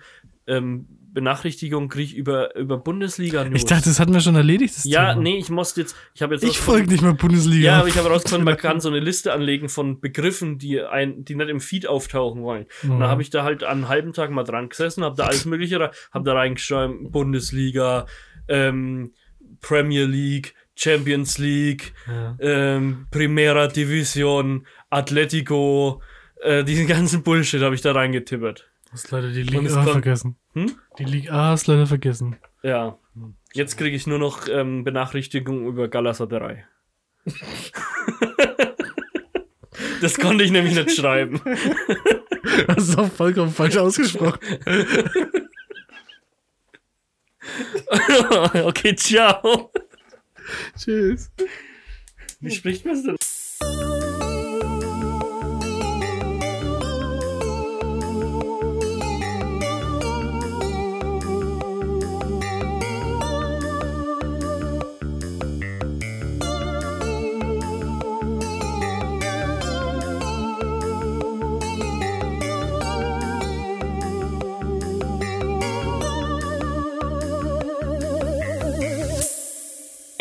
ähm, Benachrichtigungen kriege über, über Bundesliga-News. Ich dachte, das hatten wir schon erledigt. Ja, Thema. nee, ich musste jetzt. Ich habe jetzt. Ich folge nicht mehr Bundesliga. Ja, aber ich habe herausgefunden, man kann so eine Liste anlegen von Begriffen, die, ein, die nicht im Feed auftauchen wollen. Und da habe ich da halt einen halben Tag mal dran gesessen, habe da alles Mögliche, habe da reingeschrieben, Bundesliga, ähm, Premier League, Champions League, Ja. ähm, Primera Division, Atletico, äh, diesen ganzen Bullshit habe ich da reingetippert. Du hast leider die Liga vergessen. Hm? Die Liga A hast leider vergessen. Ja. Jetzt kriege ich nur noch ähm, Benachrichtigungen über Galatasaray. das konnte ich nämlich nicht schreiben. Das ist auch vollkommen falsch ausgesprochen. okay, ciao. Tschüss. Wie spricht man es denn?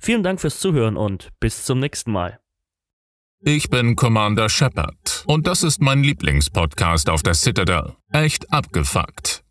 Vielen Dank fürs Zuhören und bis zum nächsten Mal. Ich bin Commander Shepard und das ist mein Lieblingspodcast auf der Citadel. Echt abgefuckt.